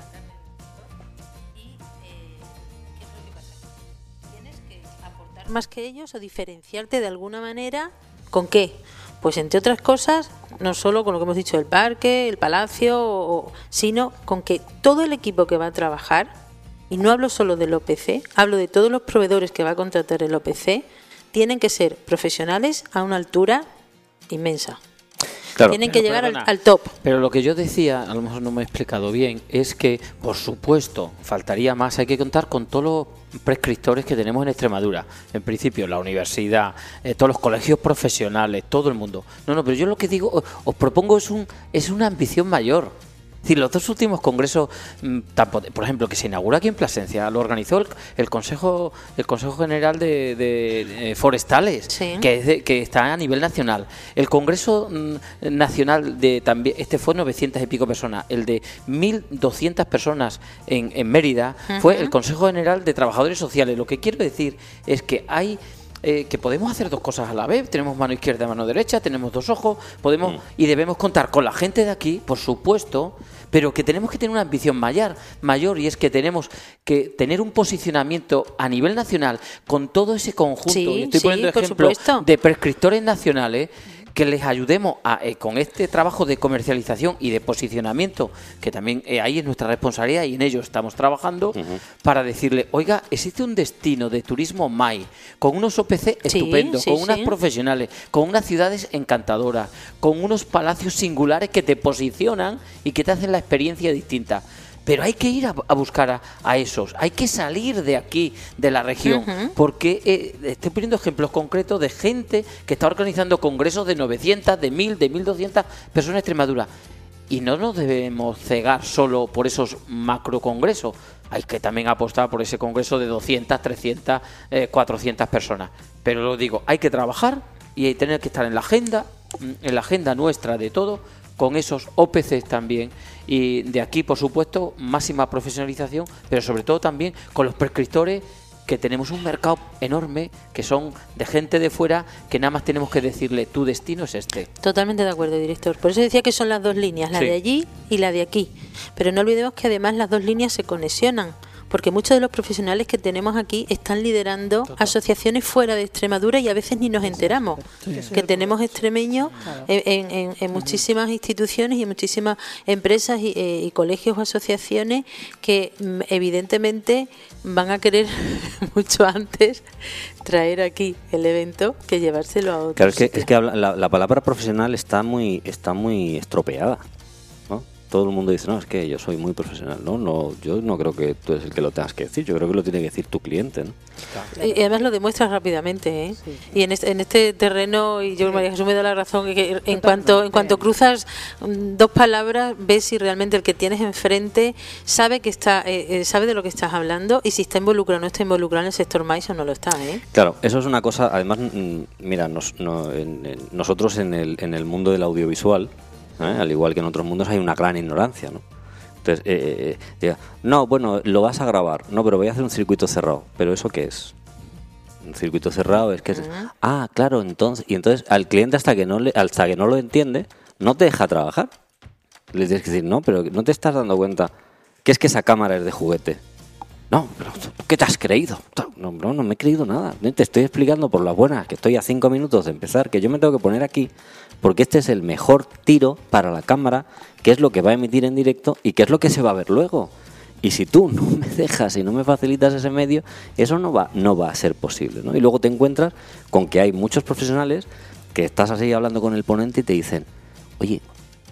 más que ellos o diferenciarte de alguna manera con qué pues entre otras cosas no solo con lo que hemos dicho el parque el palacio sino con que todo el equipo que va a trabajar y no hablo solo del OPC, hablo de todos los proveedores que va a contratar el OPC, tienen que ser profesionales a una altura inmensa. Tienen que llegar al, top. Pero lo que yo decía, a lo mejor no me he explicado bien, es que, por supuesto, faltaría más. Hay que contar con todos los prescriptores que tenemos en Extremadura. En principio, la universidad, eh, todos los colegios profesionales, todo el mundo. No, no, pero yo lo que digo, os propongo es, un, es una ambición mayor decir, los dos últimos congresos, mm, por ejemplo, que se inaugura aquí en Plasencia, lo organizó el, Consejo el Consejo General de, Forestales, que, que está a nivel nacional. El Congreso mm, Nacional de también, este fue 900 y pico personas. El de 1.200 personas en, Mérida fue el Consejo General de Trabajadores Sociales. Lo que quiero decir es que hay eh, que podemos hacer dos cosas a la vez. Tenemos mano izquierda y mano derecha, tenemos dos ojos, podemos mm. y debemos contar con la gente de aquí, por supuesto, pero que tenemos que tener una ambición mayor, mayor y es que tenemos que tener un posicionamiento a nivel nacional con todo ese conjunto. estoy poniendo ejemplos de prescriptores nacionales que les ayudemos a, eh, con este trabajo de comercialización y de posicionamiento, que también eh, ahí es nuestra responsabilidad y en ello estamos trabajando, para decirle, oiga, existe un destino de turismo MAI, con unos OPC estupendos, con unas profesionales, con unas ciudades encantadoras, con unos palacios singulares que te posicionan y que te hacen la experiencia distinta pero hay que ir a, buscar a, esos, hay que salir de aquí, de la región, porque eh, estoy poniendo ejemplos concretos de gente que está organizando congresos de 900, de 1000, de 1200 personas en Extremadura. Y no nos debemos cegar solo por esos macro congresos. Hay que también apostar por ese congreso de 200, 300, 400 personas. Pero lo digo, hay que trabajar y hay que tener que estar en la agenda, en la agenda nuestra de todo, con esos OPCs también y de aquí, por supuesto, máxima profesionalización, pero sobre todo también con los prescriptores que tenemos un mercado enorme, que son de gente de fuera, que nada más tenemos que decirle, tu destino es este. Totalmente de acuerdo, director. Por eso decía que son las dos líneas, la de allí y la de aquí. Pero no olvidemos que además las dos líneas se conexionan porque muchos de los profesionales que tenemos aquí están liderando asociaciones fuera de Extremadura y a veces ni nos enteramos. Que tenemos extremeños en, muchísimas instituciones y en muchísimas empresas eh, y, colegios o asociaciones que mm, evidentemente van a querer mucho antes traer aquí el evento que llevárselo a otro. Claro, es que, es que la, la, palabra profesional está muy, está muy estropeada todo el mundo dice, no, es que yo soy muy profesional. No, no, yo no creo que tú eres el que lo tengas que decir, yo creo que lo tiene que decir tu cliente. ¿no? Y además lo demuestras rápidamente. ¿eh? Y en este, en este terreno, y yo, María Jesús, me da la razón, que en cuanto, en cuanto cruzas mm, dos palabras, ves si realmente el que tienes enfrente sabe que está eh, eh, sabe de lo que estás hablando y si está involucrado o no está involucrado en el sector maíz o no lo está. ¿eh? Claro, eso es una cosa, además, mm, mira, nosotros en el, en el mundo del audiovisual, ¿eh? al igual que en otros mundos hay una gran ignorancia, ¿no? Entonces, eh, eh, no, bueno, lo vas a grabar, no, pero voy a hacer un circuito cerrado, pero ¿eso qué es? Un circuito cerrado es que es, ah, claro, entonces, y entonces al cliente hasta que no le, hasta que no lo entiende, no te deja trabajar. Le tienes que decir, no, pero no te estás dando cuenta que es que esa cámara es de juguete. No, pero ¿qué te has creído? No, no, no me he creído nada. Te estoy explicando por las buenas que estoy a cinco minutos de empezar, que yo me tengo que poner aquí, porque este es el mejor tiro para la cámara, que es lo que va a emitir en directo y que es lo que se va a ver luego. Y si tú no me dejas y no me facilitas ese medio, eso no va, no va a ser posible. ¿no? Y luego te encuentras con que hay muchos profesionales que estás así hablando con el ponente y te dicen, oye,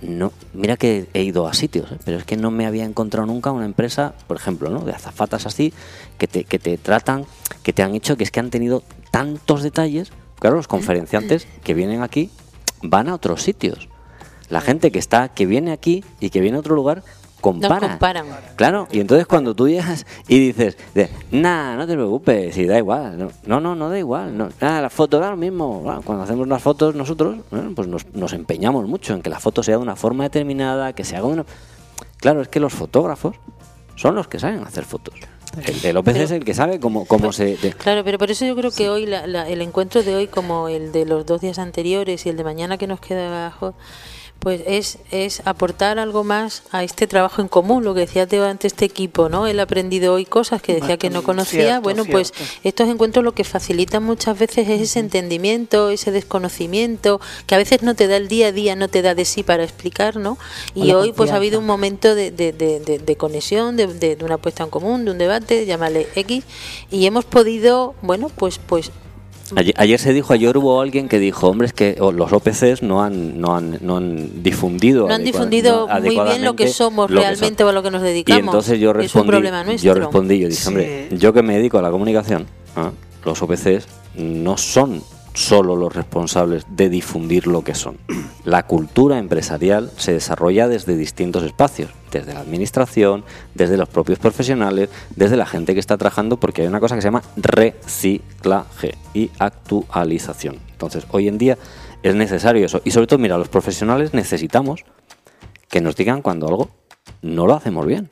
no, mira que he ido a sitios, ¿eh? pero es que no me había encontrado nunca una empresa, por ejemplo, ¿no? de azafatas así, que te, que te tratan, que te han hecho que es que han tenido tantos detalles. Claro, los conferenciantes que vienen aquí van a otros sitios. La gente que está, que viene aquí y que viene a otro lugar, comparan. comparan. Claro, y entonces cuando tú llegas y dices, nah, no te preocupes, y da igual. No, no, no, no da igual. No, nada, la foto da lo mismo. Bueno, cuando hacemos las fotos nosotros, bueno, pues nos, nos empeñamos mucho en que la foto sea de una forma determinada, que se haga de una... Claro, es que los fotógrafos son los que saben hacer fotos. El de López Pero- es el que sabe cómo, cómo se... de- Claro, pero por eso yo creo que hoy la- la- el encuentro de hoy, como el de los dos días anteriores y el de mañana que nos queda abajo, pues es, es aportar algo más a este trabajo en común, lo que decía Teo antes, este equipo, ¿no? Él ha aprendido hoy cosas que decía que no conocía. Cierto, bueno, pues estos encuentros lo que facilitan muchas veces es ese entendimiento, ese desconocimiento, que a veces no te da el día a día, no te da de sí para explicar, ¿no? Y hoy pues ha habido un momento de, de, de, de- de conexión, de, de- de una puesta en común, de un debate, llámale X, y hemos podido, bueno, pues pues Ayer, ayer se dijo, ayer hubo alguien que dijo, hombre, es que los OPCs no han, no han, no han difundido. no han difundido no muy bien lo que somos lo que realmente son. o a lo que nos Y dedicamos. entonces yo es un respondí, yo respondí, yo dije, Sí. hombre, yo que me dedico a la comunicación, ¿ah? los OPCs no son solo los responsables de difundir lo que son. La cultura empresarial se desarrolla desde distintos espacios, desde la administración, desde los propios profesionales, desde la gente que está trabajando, porque hay una cosa que se llama reciclaje y actualización. Entonces, hoy en día es necesario eso. Y sobre todo, mira, los profesionales necesitamos que nos digan cuando algo no lo hacemos bien.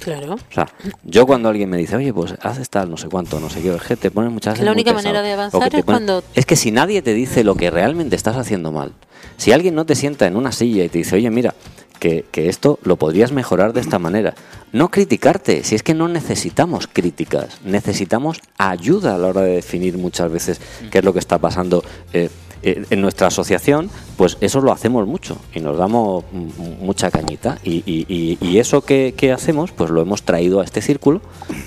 Claro. O sea, yo cuando alguien me dice, oye, pues haces tal, no sé cuánto, no sé qué, es que te pones muchas la veces muy única pesado". manera de avanzar es cuando- Es que si nadie te dice lo que realmente estás haciendo mal, si alguien no te sienta en una silla y te dice, oye, mira, que, que esto lo podrías mejorar de esta manera, no criticarte, si es que no necesitamos críticas, necesitamos ayuda a la hora de definir muchas veces qué es lo que está pasando. eh, eh, en nuestra asociación, pues eso lo hacemos mucho y nos damos mucha cañita. Y, y- eso que, que hacemos, pues lo hemos traído a este círculo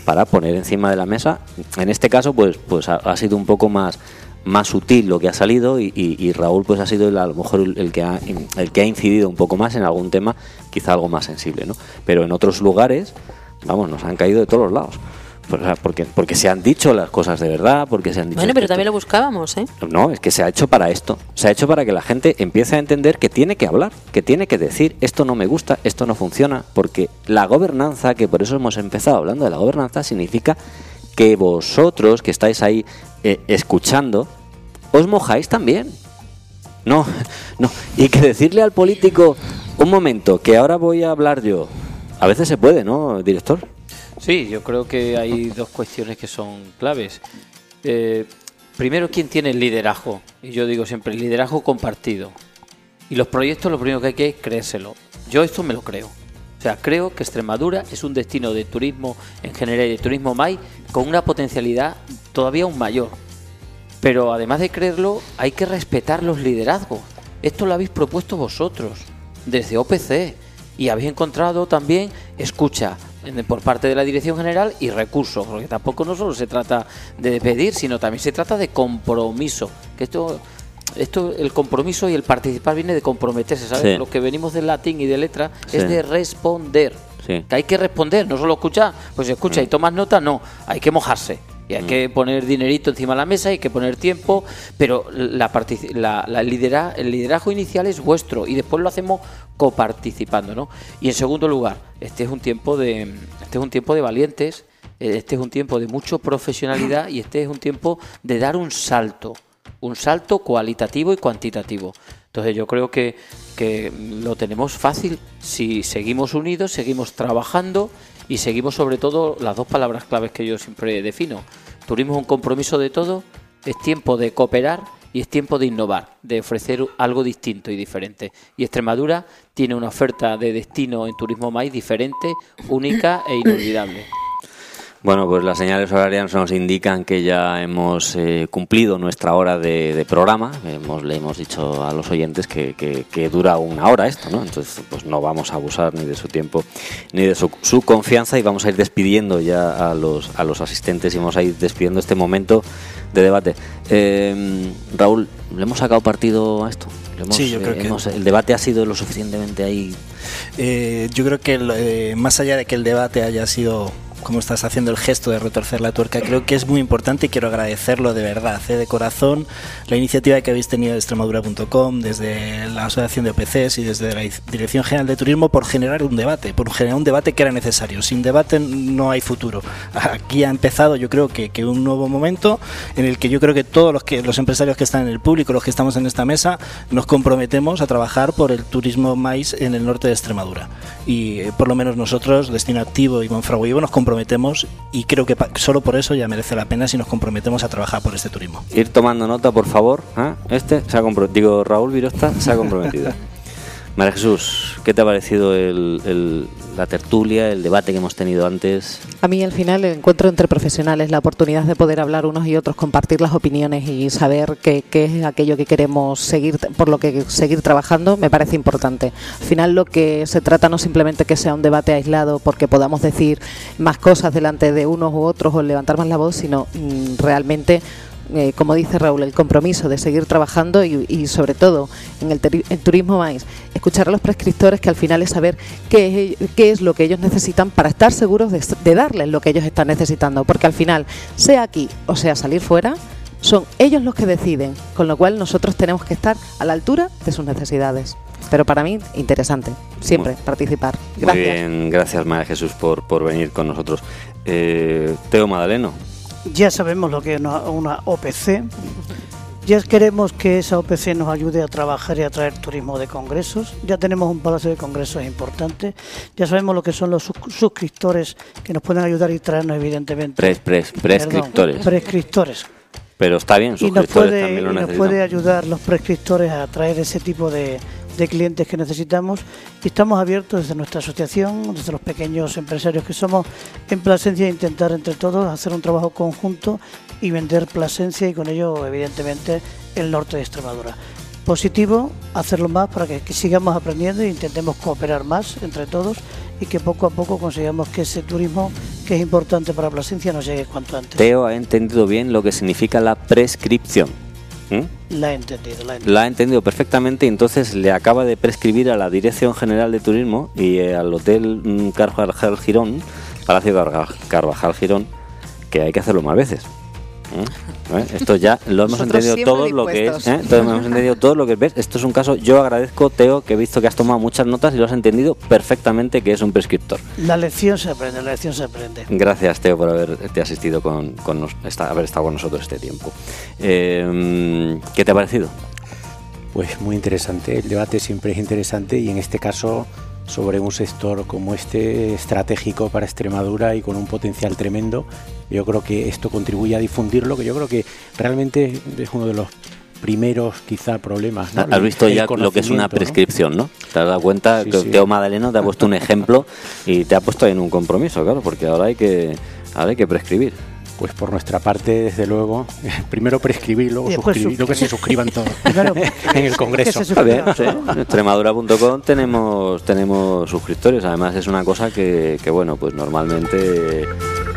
para poner encima de la mesa. En este caso, pues, pues ha, sido un poco más más sutil lo que ha salido y, y- Raúl pues ha sido el- a lo mejor el, el que ha, el que ha incidido un poco más en algún tema quizá algo más sensible ¿no? pero en otros lugares vamos nos han caído de todos los lados porque porque se han dicho las cosas de verdad porque se han dicho Bueno, pero también lo buscábamos, ¿eh? no, es que se ha hecho para esto. Se ha hecho para que la gente empiece a entender que tiene que hablar, que tiene que decir esto no me gusta, esto no funciona, porque la gobernanza, que por eso hemos empezado hablando de la gobernanza, significa que vosotros que estáis ahí eh, escuchando, os mojáis también. No, no. Y que decirle al político, un momento, que ahora voy a hablar yo. A veces se puede, ¿no, director? Sí, yo creo que hay dos cuestiones que son claves. Eh, primero, ¿quién tiene el liderazgo? Y yo digo siempre, el liderazgo compartido. Y los proyectos lo primero que hay que es creérselo. Yo esto me lo creo. O sea, creo que Extremadura es un destino de turismo en general y de turismo MAI con una potencialidad todavía aún mayor. Pero además de creerlo, hay que respetar los liderazgos. Esto lo habéis propuesto vosotros, desde OPC, y habéis encontrado también escucha por parte de la Dirección General y recursos, porque tampoco no solo se trata de pedir, sino también se trata de compromiso. Que esto, esto el compromiso y el participar viene de comprometerse, ¿sabes? Sí. Lo que venimos del latín y de letra Sí. es de responder. Sí. Que hay que responder, no solo escuchar. Pues escucha y tomas nota, no. Hay que mojarse. Y hay que poner dinerito encima de la mesa, hay que poner tiempo, pero la, la, la lidera- el liderazgo inicial es vuestro y después lo hacemos coparticipando, ¿no? Y en segundo lugar, este es un tiempo de este es un tiempo de valientes, este es un tiempo de mucha profesionalidad y este es un tiempo de dar un salto, un salto cualitativo y cuantitativo. Entonces yo creo que, que lo tenemos fácil si seguimos unidos, seguimos trabajando y seguimos sobre todo las dos palabras claves que yo siempre defino. Turismo es un compromiso de todo, es tiempo de cooperar y es tiempo de innovar, de ofrecer algo distinto y diferente. Y Extremadura tiene una oferta de destino en turismo más diferente, única e inolvidable. Bueno, pues las señales horarias nos indican que ya hemos eh, cumplido nuestra hora de, de programa. Hemos, le hemos dicho a los oyentes que, que- que dura una hora esto, ¿no? Entonces, pues no vamos a abusar ni de su tiempo ni de su, su confianza y vamos a ir despidiendo ya a los, a los asistentes y vamos a ir despidiendo este momento de debate. Eh, Raúl, ¿le hemos sacado partido a esto? ¿Le hemos- Sí, yo creo eh, que- hemos- el debate ha sido lo suficientemente ahí. Eh, yo creo que el, eh, más allá de que el debate haya sido como estás haciendo el gesto de retorcer la tuerca, creo que es muy importante y quiero agradecerlo de verdad, ¿eh? de corazón, la iniciativa que habéis tenido de Extremadura.com, desde la Asociación de OPCs y desde la Dirección General de Turismo por generar un debate, por generar un debate que era necesario. Sin debate no hay futuro. Aquí ha empezado yo creo que, que un nuevo momento en el que yo creo que todos los, que, los empresarios que están en el público, los que estamos en esta mesa, nos comprometemos a trabajar por el turismo maíz en el norte de Extremadura. Y eh, por lo menos nosotros, Destino Activo y Monfragüivo, nos comprometemos y creo que solo por eso ya merece la pena si nos comprometemos a trabajar por este turismo. Ir tomando nota, por favor. ¿eh? Este se ha comprometido, digo, Raúl Virosta se ha comprometido. María Jesús, ¿qué te ha parecido la tertulia, el debate que hemos tenido antes? A mí al final el encuentro entre profesionales, la oportunidad de poder hablar unos y otros, compartir las opiniones y saber qué, es aquello que queremos seguir, por lo que seguir trabajando, me parece importante. Al final lo que se trata no simplemente que sea un debate aislado porque podamos decir más cosas delante de unos u otros o levantar más la voz, sino mm, realmente eh, como dice Raúl, el compromiso de seguir trabajando y, sobre todo en el, turismo más, escuchar a los prescriptores que al final es saber qué, qué es lo que ellos necesitan para estar seguros de, de darles lo que ellos están necesitando, porque al final, sea aquí o sea salir fuera, son ellos los que deciden, con lo cual nosotros tenemos que estar a la altura de sus necesidades. Pero para mí, interesante, siempre participar. Gracias. Muy bien, gracias María Jesús por, por venir con nosotros. Eh, Teo Madaleno, ya sabemos lo que es una, OPC. Ya queremos que esa OPC nos ayude a trabajar y a traer turismo de congresos. Ya tenemos un palacio de congresos importante. Ya sabemos lo que son los suscriptores que nos pueden ayudar y traernos, evidentemente. prescriptores. prescriptores. Pero está bien, suscriptores y nos puede, también lo nos puede ayudar los prescriptores a traer ese tipo de, de clientes que necesitamos y estamos abiertos desde nuestra asociación, desde los pequeños empresarios que somos en Plasencia, a intentar entre todos hacer un trabajo conjunto y vender Plasencia y con ello evidentemente el norte de Extremadura. Positivo, hacerlo más para que, sigamos aprendiendo e intentemos cooperar más entre todos y que poco a poco consigamos que ese turismo que es importante para Plasencia nos llegue cuanto antes. Teo ha entendido bien lo que significa la prescripción. ¿Mm? La he entendido, la ha entendido. perfectamente y entonces le acaba de prescribir a la Dirección General de Turismo y eh, al Hotel mm, Carvajal Girón, Palacio Carvajal Girón, que hay que hacerlo más veces. ¿Eh? Esto ya lo hemos entendido todo lo que es. ¿eh? hemos entendido todo lo que ves. Esto es un caso. Yo agradezco, Teo, que he visto que has tomado muchas notas y lo has entendido perfectamente que es un prescriptor. La lección se aprende, la lección se aprende. Gracias, Teo, por haberte asistido con, con haber estado con nosotros este tiempo. Eh, ¿Qué te ha parecido? Pues muy interesante. El debate siempre es interesante y en este caso sobre un sector como este estratégico para Extremadura y con un potencial tremendo. Yo creo que esto contribuye a difundirlo, que yo creo que realmente es uno de los primeros quizá problemas. Has visto ya lo que es una prescripción, ¿no? Te has dado cuenta que Teo Madaleno te ha puesto un ejemplo y te ha puesto en un compromiso, claro, porque ahora hay que, ahora hay que prescribir. Pues por nuestra parte, desde luego, primero prescribir, luego suscribir, luego que se suscriban todos en el Congreso. En extremadura.com tenemos, tenemos suscriptores, además es una cosa que, que bueno, pues normalmente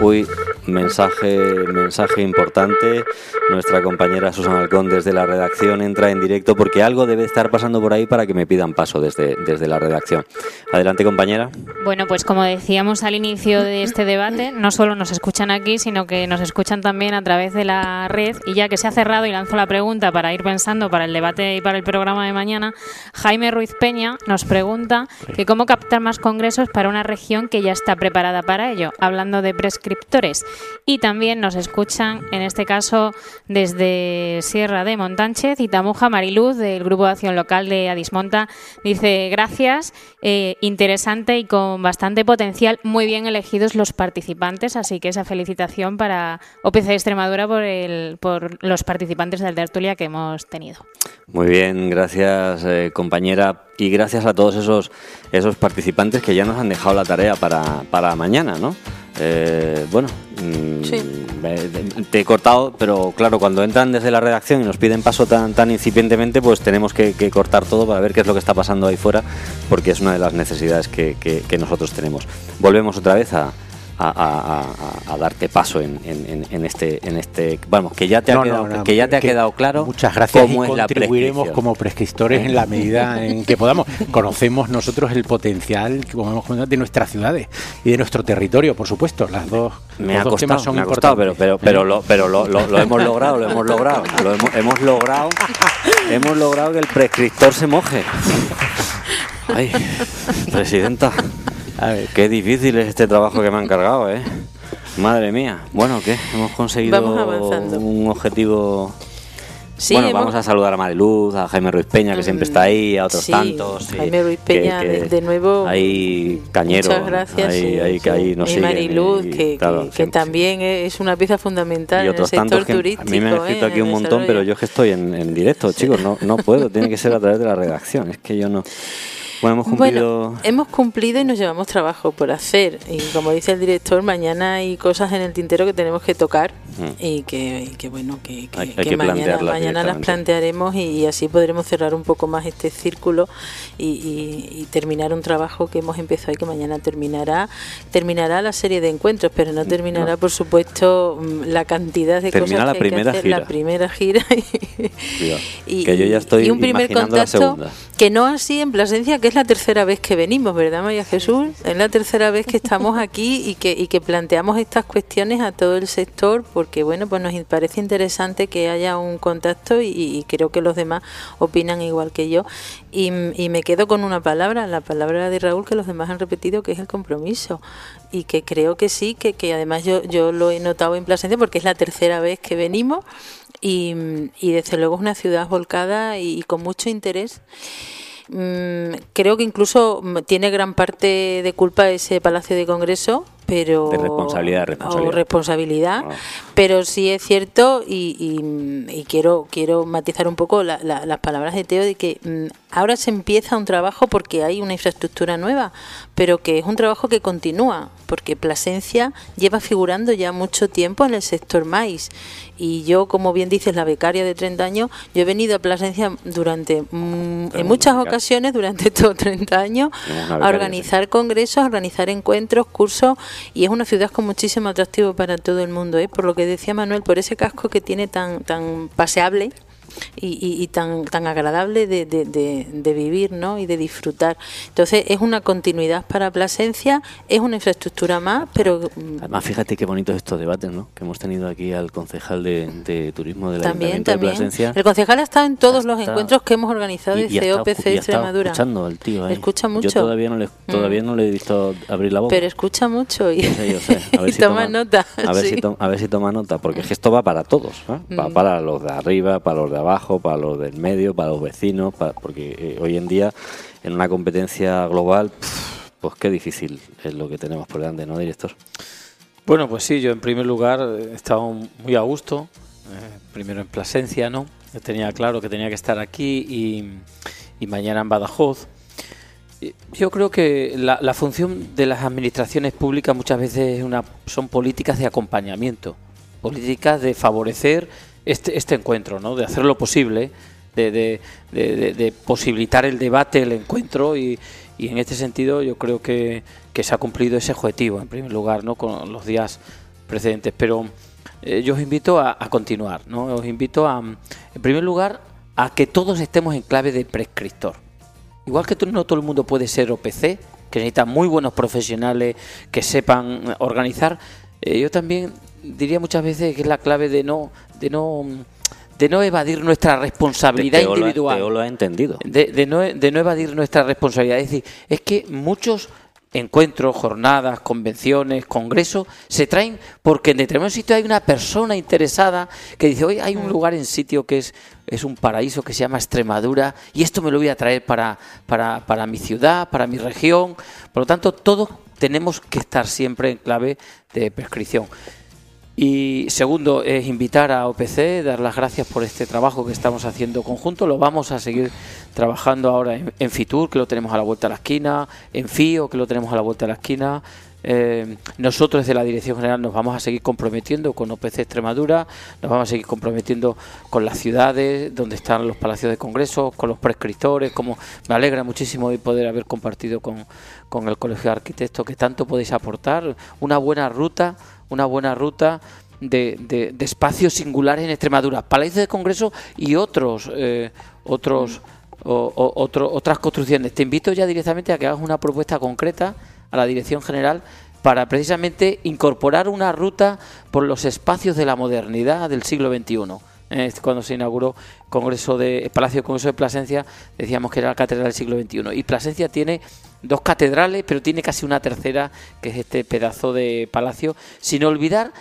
Uy, mensaje, mensaje importante. Nuestra compañera Susana Alcón desde la redacción entra en directo porque algo debe estar pasando por ahí para que me pidan paso desde, desde la redacción. Adelante, compañera. Bueno, pues como decíamos al inicio de este debate, no solo nos escuchan aquí, sino que nos escuchan también a través de la red. Y ya que se ha cerrado y lanzo la pregunta para ir pensando para el debate y para el programa de mañana, Jaime Ruiz Peña nos pregunta que cómo captar más congresos para una región que ya está preparada para ello, hablando de prescripción y también nos escuchan, en este caso, desde Sierra de Montánchez y Tamuja Mariluz, del Grupo de Acción Local de Adismonta. Dice, gracias, eh, interesante y con bastante potencial, muy bien elegidos los participantes, así que esa felicitación para OPC Extremadura por, el, por los participantes del tertulia que hemos tenido. Muy bien, gracias eh, compañera y gracias a todos esos, esos participantes que ya nos han dejado la tarea para, para mañana, ¿no? Eh, bueno, mm, te he cortado, pero claro, cuando entran desde la redacción y nos piden paso tan, tan incipientemente, pues tenemos que, cortar todo para ver qué es lo que está pasando ahí fuera, porque es una de las necesidades que, nosotros tenemos. Volvemos otra vez a, a, darte paso en, este en este vamos que ya te ha quedado que ya te ha quedado claro muchas gracias cómo y contribuiremos como prescriptores en la medida en que podamos. Conocemos nosotros el potencial de nuestras ciudades y de nuestro territorio por supuesto. Las dos me ha costado, son me ha costado pero pero pero lo pero lo, lo, hemos logrado lo hemos logrado lo hemos, hemos logrado hemos logrado que el prescriptor se moje. Ay presidenta a ver, qué difícil es este trabajo que me han cargado, ¿eh? Madre mía. Bueno, ¿qué? Hemos conseguido un objetivo bueno, vamos a saludar a Mariluz, a Jaime Ruiz Peña, que siempre está ahí, a otros tantos. Jaime Ruiz Peña, de, nuevo. Hay Cañero. Muchas gracias. Hay, que ahí nos y Mariluz, que, que, también es una pieza fundamental y otros en el sector turístico. A mí me han escrito ¿eh? aquí un montón, pero yo es que estoy en, en directo, chicos, no, no puedo, tiene que ser a través de la redacción, es que yo no. Bueno, hemos cumplido. hemos cumplido y nos llevamos trabajo por hacer. Y como dice el director, mañana hay cosas en el tintero que tenemos que tocar mm. y que, bueno, que, mañana, mañana las plantearemos y, así podremos cerrar un poco más este círculo y, terminar un trabajo que hemos empezado y que mañana terminará. Terminará la serie de encuentros, pero no terminará, por supuesto, mm, la cantidad de cosas la que primera hay que hacer. La primera gira. y, que yo ya estoy un primer contacto que no así en Plasencia, que es la tercera vez que venimos, ¿verdad, María Jesús? Es la tercera vez que estamos aquí y que, y que planteamos estas cuestiones a todo el sector, porque bueno, pues nos parece interesante que haya un contacto y, creo que los demás opinan igual que yo. Y, me quedo con una palabra, la palabra de Raúl que los demás han repetido, que es el compromiso. Y que creo que sí, que, que además yo, yo lo he notado en Plasencia porque es la tercera vez que venimos y, y desde luego es una ciudad volcada y con mucho interés. Mm, creo que incluso tiene gran parte de culpa ese Palacio de Congreso pero de responsabilidad, responsabilidad. O responsabilidad ah. pero sí es cierto y, y, quiero quiero matizar un poco las palabras de Teo de que mm, ahora se empieza un trabajo porque hay una infraestructura nueva pero que es un trabajo que continúa porque Plasencia lleva figurando ya mucho tiempo en el sector maíz y yo como bien dices la becaria de 30 años yo he venido a Plasencia durante mm, en muchas ocasiones durante estos 30 años a organizar congresos a organizar encuentros cursos y es una ciudad con muchísimo atractivo para todo el mundo, ¿eh? por lo que decía Manuel, por ese casco que tiene tan, tan paseable y, tan, tan agradable de, de, vivir ¿no? y de disfrutar. Entonces es una continuidad para Plasencia, es una infraestructura más, pero... Mm, Además, fíjate qué bonitos estos debates ¿no? que hemos tenido aquí al concejal de, turismo de la también, también. de Plasencia. El concejal ha estado en todos los encuentros que hemos organizado de COPC de Extremadura. escuchando al tío. Escucha mucho. Yo todavía no, le, todavía mm. no le he visto abrir la boca. Pero escucha mucho y, A ver si toma, nota. A ver, si a ver si toma nota, porque esto va para todos. Va mm. para los de arriba, para los de abajo, para los del medio, para los vecinos, porque eh, hoy en día en una competencia global, pues qué difícil es lo que tenemos por delante, ¿no, director? Bueno, pues sí, yo en primer lugar he estado muy a gusto, eh, primero en Plasencia, ¿no? Tenía claro que tenía que estar aquí y, mañana en Badajoz. Yo creo que la, función de las administraciones públicas muchas veces es una, son políticas de acompañamiento, políticas de favorecer este, este encuentro, ¿no? de hacer lo posible, de, de, de, posibilitar el debate, el encuentro y, en este sentido yo creo que, que, se ha cumplido ese objetivo en primer lugar ¿no? con los días precedentes. Pero eh, yo os invito a, continuar, ¿no? os invito a, en primer lugar, a que todos estemos en clave de prescriptor. Igual que no todo el mundo puede ser OPC, que necesita muy buenos profesionales que sepan organizar, eh, yo también diría muchas veces que es la clave de no, de no de no evadir nuestra responsabilidad individual. Lo, lo ha entendido. De, no, de no evadir nuestra responsabilidad. Es decir, es que muchos encuentros, jornadas, convenciones, congresos, se traen porque en determinado sitio hay una persona interesada que dice, hoy hay un mm. lugar en sitio que es, es un paraíso que se llama Extremadura y esto me lo voy a traer para, para, para mi ciudad, para mi región. Por lo tanto, todos tenemos que estar siempre en clave de prescripción. Y segundo es invitar a OPC, dar las gracias por este trabajo que estamos haciendo conjunto. Lo vamos a seguir trabajando ahora en, Fitur, que lo tenemos a la vuelta de la esquina, en FIO, que lo tenemos a la vuelta de la esquina, Eh, nosotros desde la Dirección General nos vamos a seguir comprometiendo con OPC Extremadura, nos vamos a seguir comprometiendo con las ciudades donde están los palacios de congreso, con los prescriptores, como me alegra muchísimo hoy poder haber compartido con, con el Colegio de Arquitectos que tanto podéis aportar, una buena ruta, una buena ruta de, de, espacios singulares en Extremadura, palacios de congreso y otros, eh, otros, o, otras construcciones. Te invito ya directamente a que hagas una propuesta concreta a la Dirección General para precisamente incorporar una ruta por los espacios de la modernidad del siglo XXI. Eh, cuando se inauguró Congreso de Palacio de Congreso de Plasencia, decíamos que era la catedral del siglo XXI. Y Plasencia tiene dos catedrales, pero tiene casi una tercera, que es este pedazo de palacio, sin olvidar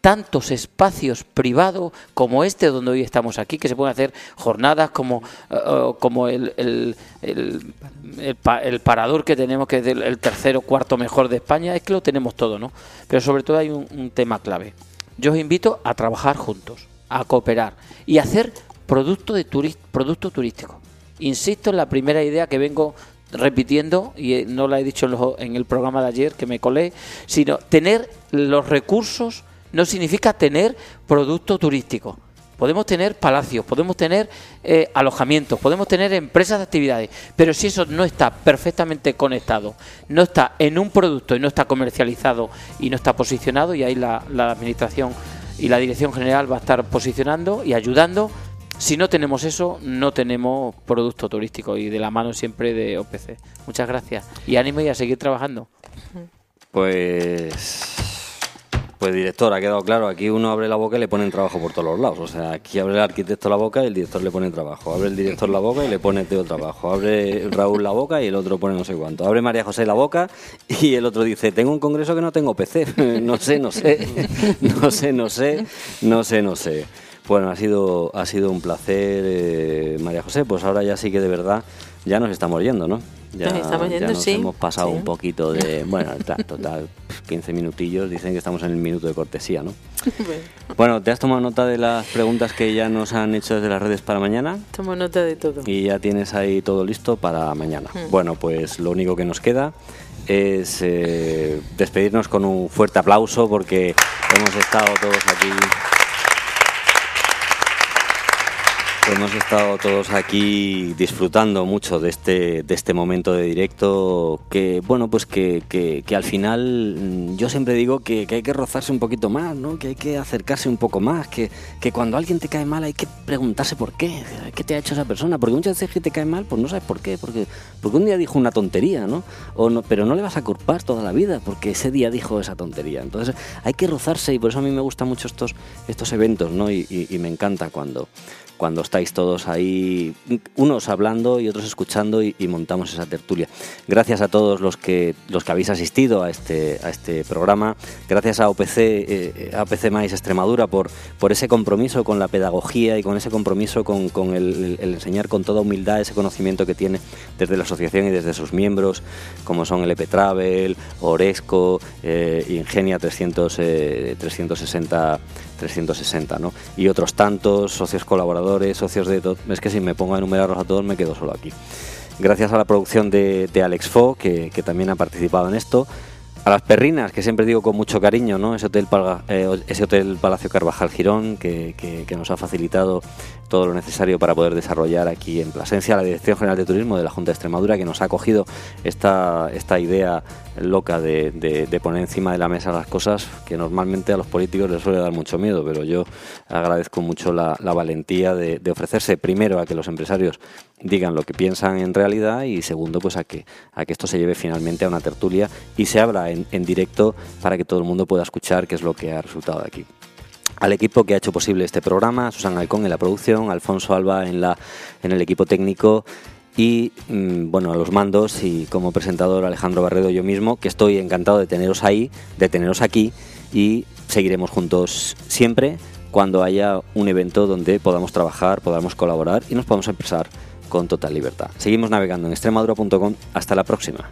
tantos espacios privados como este donde hoy estamos aquí, que se pueden hacer jornadas como, eh, como el, el, el, parador que tenemos, que es el, tercero cuarto mejor de España, es que lo tenemos todo, ¿no? Pero sobre todo hay un, tema clave. Yo os invito a trabajar juntos, a cooperar y a hacer producto, de producto turístico. Insisto en la primera idea que vengo repitiendo, y eh, no la he dicho en el programa de ayer que me colé, sino tener los recursos no significa tener producto turístico. Podemos tener palacios, podemos tener eh, alojamientos, podemos tener empresas de actividades, pero si eso no está perfectamente conectado, no está en un producto y no está comercializado y no está posicionado, y ahí la, la Administración y la Dirección General va a estar posicionando y ayudando, si no tenemos eso, no tenemos producto turístico y de la mano siempre de OPC. Muchas gracias y ánimo y a seguir trabajando. Pues pues director, ha quedado claro, aquí uno abre la boca y le ponen trabajo por todos los lados. O sea, aquí abre el arquitecto la boca y el director le pone trabajo. Abre el director la boca y le pone Teo trabajo. Abre Raúl la boca y el otro pone no sé cuánto. Abre María José la boca y el otro dice, tengo un congreso que no tengo PC. no sé, no sé, no sé, no sé, no sé, no sé. Bueno, ha sido, ha sido un placer, eh, María José. Pues ahora ya sí que de verdad ya nos estamos yendo, ¿no? Ya, nos hemos pasado un poquito de. Bueno, total, 15 minutillos. Dicen que estamos en el minuto de cortesía, ¿no? bueno. ¿te has tomado nota de las preguntas que ya nos han hecho desde las redes para mañana? Tomo nota de todo. Y ya tienes ahí todo listo para mañana. Hmm. Bueno, pues lo único que nos queda es eh, despedirnos con un fuerte aplauso porque hemos estado todos aquí. Hemos estado todos aquí disfrutando mucho de este, de este momento de directo que, bueno, pues que, que, al final mm, yo siempre digo que, hay que rozarse un poquito más, ¿no? que hay que acercarse un poco más, que, que cuando alguien te cae mal hay que preguntarse por qué, qué te ha hecho esa persona, porque muchas veces que te cae mal pues no sabes por qué, porque, porque un día dijo una tontería, ¿no? O no pero no le vas a culpar toda la vida porque ese día dijo esa tontería. Entonces hay que rozarse y por eso a mí me gustan mucho estos, estos eventos, ¿no? y, y me encanta cuando cuando estáis todos ahí, unos hablando y otros escuchando y, montamos esa tertulia. Gracias a todos los que, los que habéis asistido a este, a este programa. Gracias a OPC, eh, a Extremadura por, por ese compromiso con la pedagogía y con ese compromiso con, con el, enseñar con toda humildad ese conocimiento que tiene desde la asociación y desde sus miembros, como son el EP Travel, Oresco, eh, Ingenia 300, 360 360, ¿no? Y otros tantos, socios colaboradores, socios de... Es que si me pongo a enumerarlos a todos me quedo solo aquí. Gracias a la producción de, Alex Fo, que, que también ha participado en esto a las perrinas, que siempre digo con mucho cariño, ¿no? ese, hotel, eh, ese hotel Palacio Carvajal Girón, que, que, nos ha facilitado todo lo necesario para poder desarrollar aquí en Plasencia, la Dirección General de Turismo de la Junta de Extremadura, que nos ha acogido esta, esta idea loca de, de, poner encima de la mesa las cosas que normalmente a los políticos les suele dar mucho miedo, pero yo agradezco mucho la, valentía de, de ofrecerse primero a que los empresarios digan lo que piensan en realidad y segundo pues a que a que esto se lleve finalmente a una tertulia y se abra en, en directo para que todo el mundo pueda escuchar qué es lo que ha resultado de aquí. Al equipo que ha hecho posible este programa, Susana Alcón en la producción, Alfonso Alba en, la, en el equipo técnico y mm, bueno, a los mandos y como presentador Alejandro Barredo yo mismo, que estoy encantado de teneros ahí, de teneros aquí y seguiremos juntos siempre cuando haya un evento donde podamos trabajar, podamos colaborar y nos podamos expresar con total libertad. Seguimos navegando en extremadura.com. Hasta la próxima.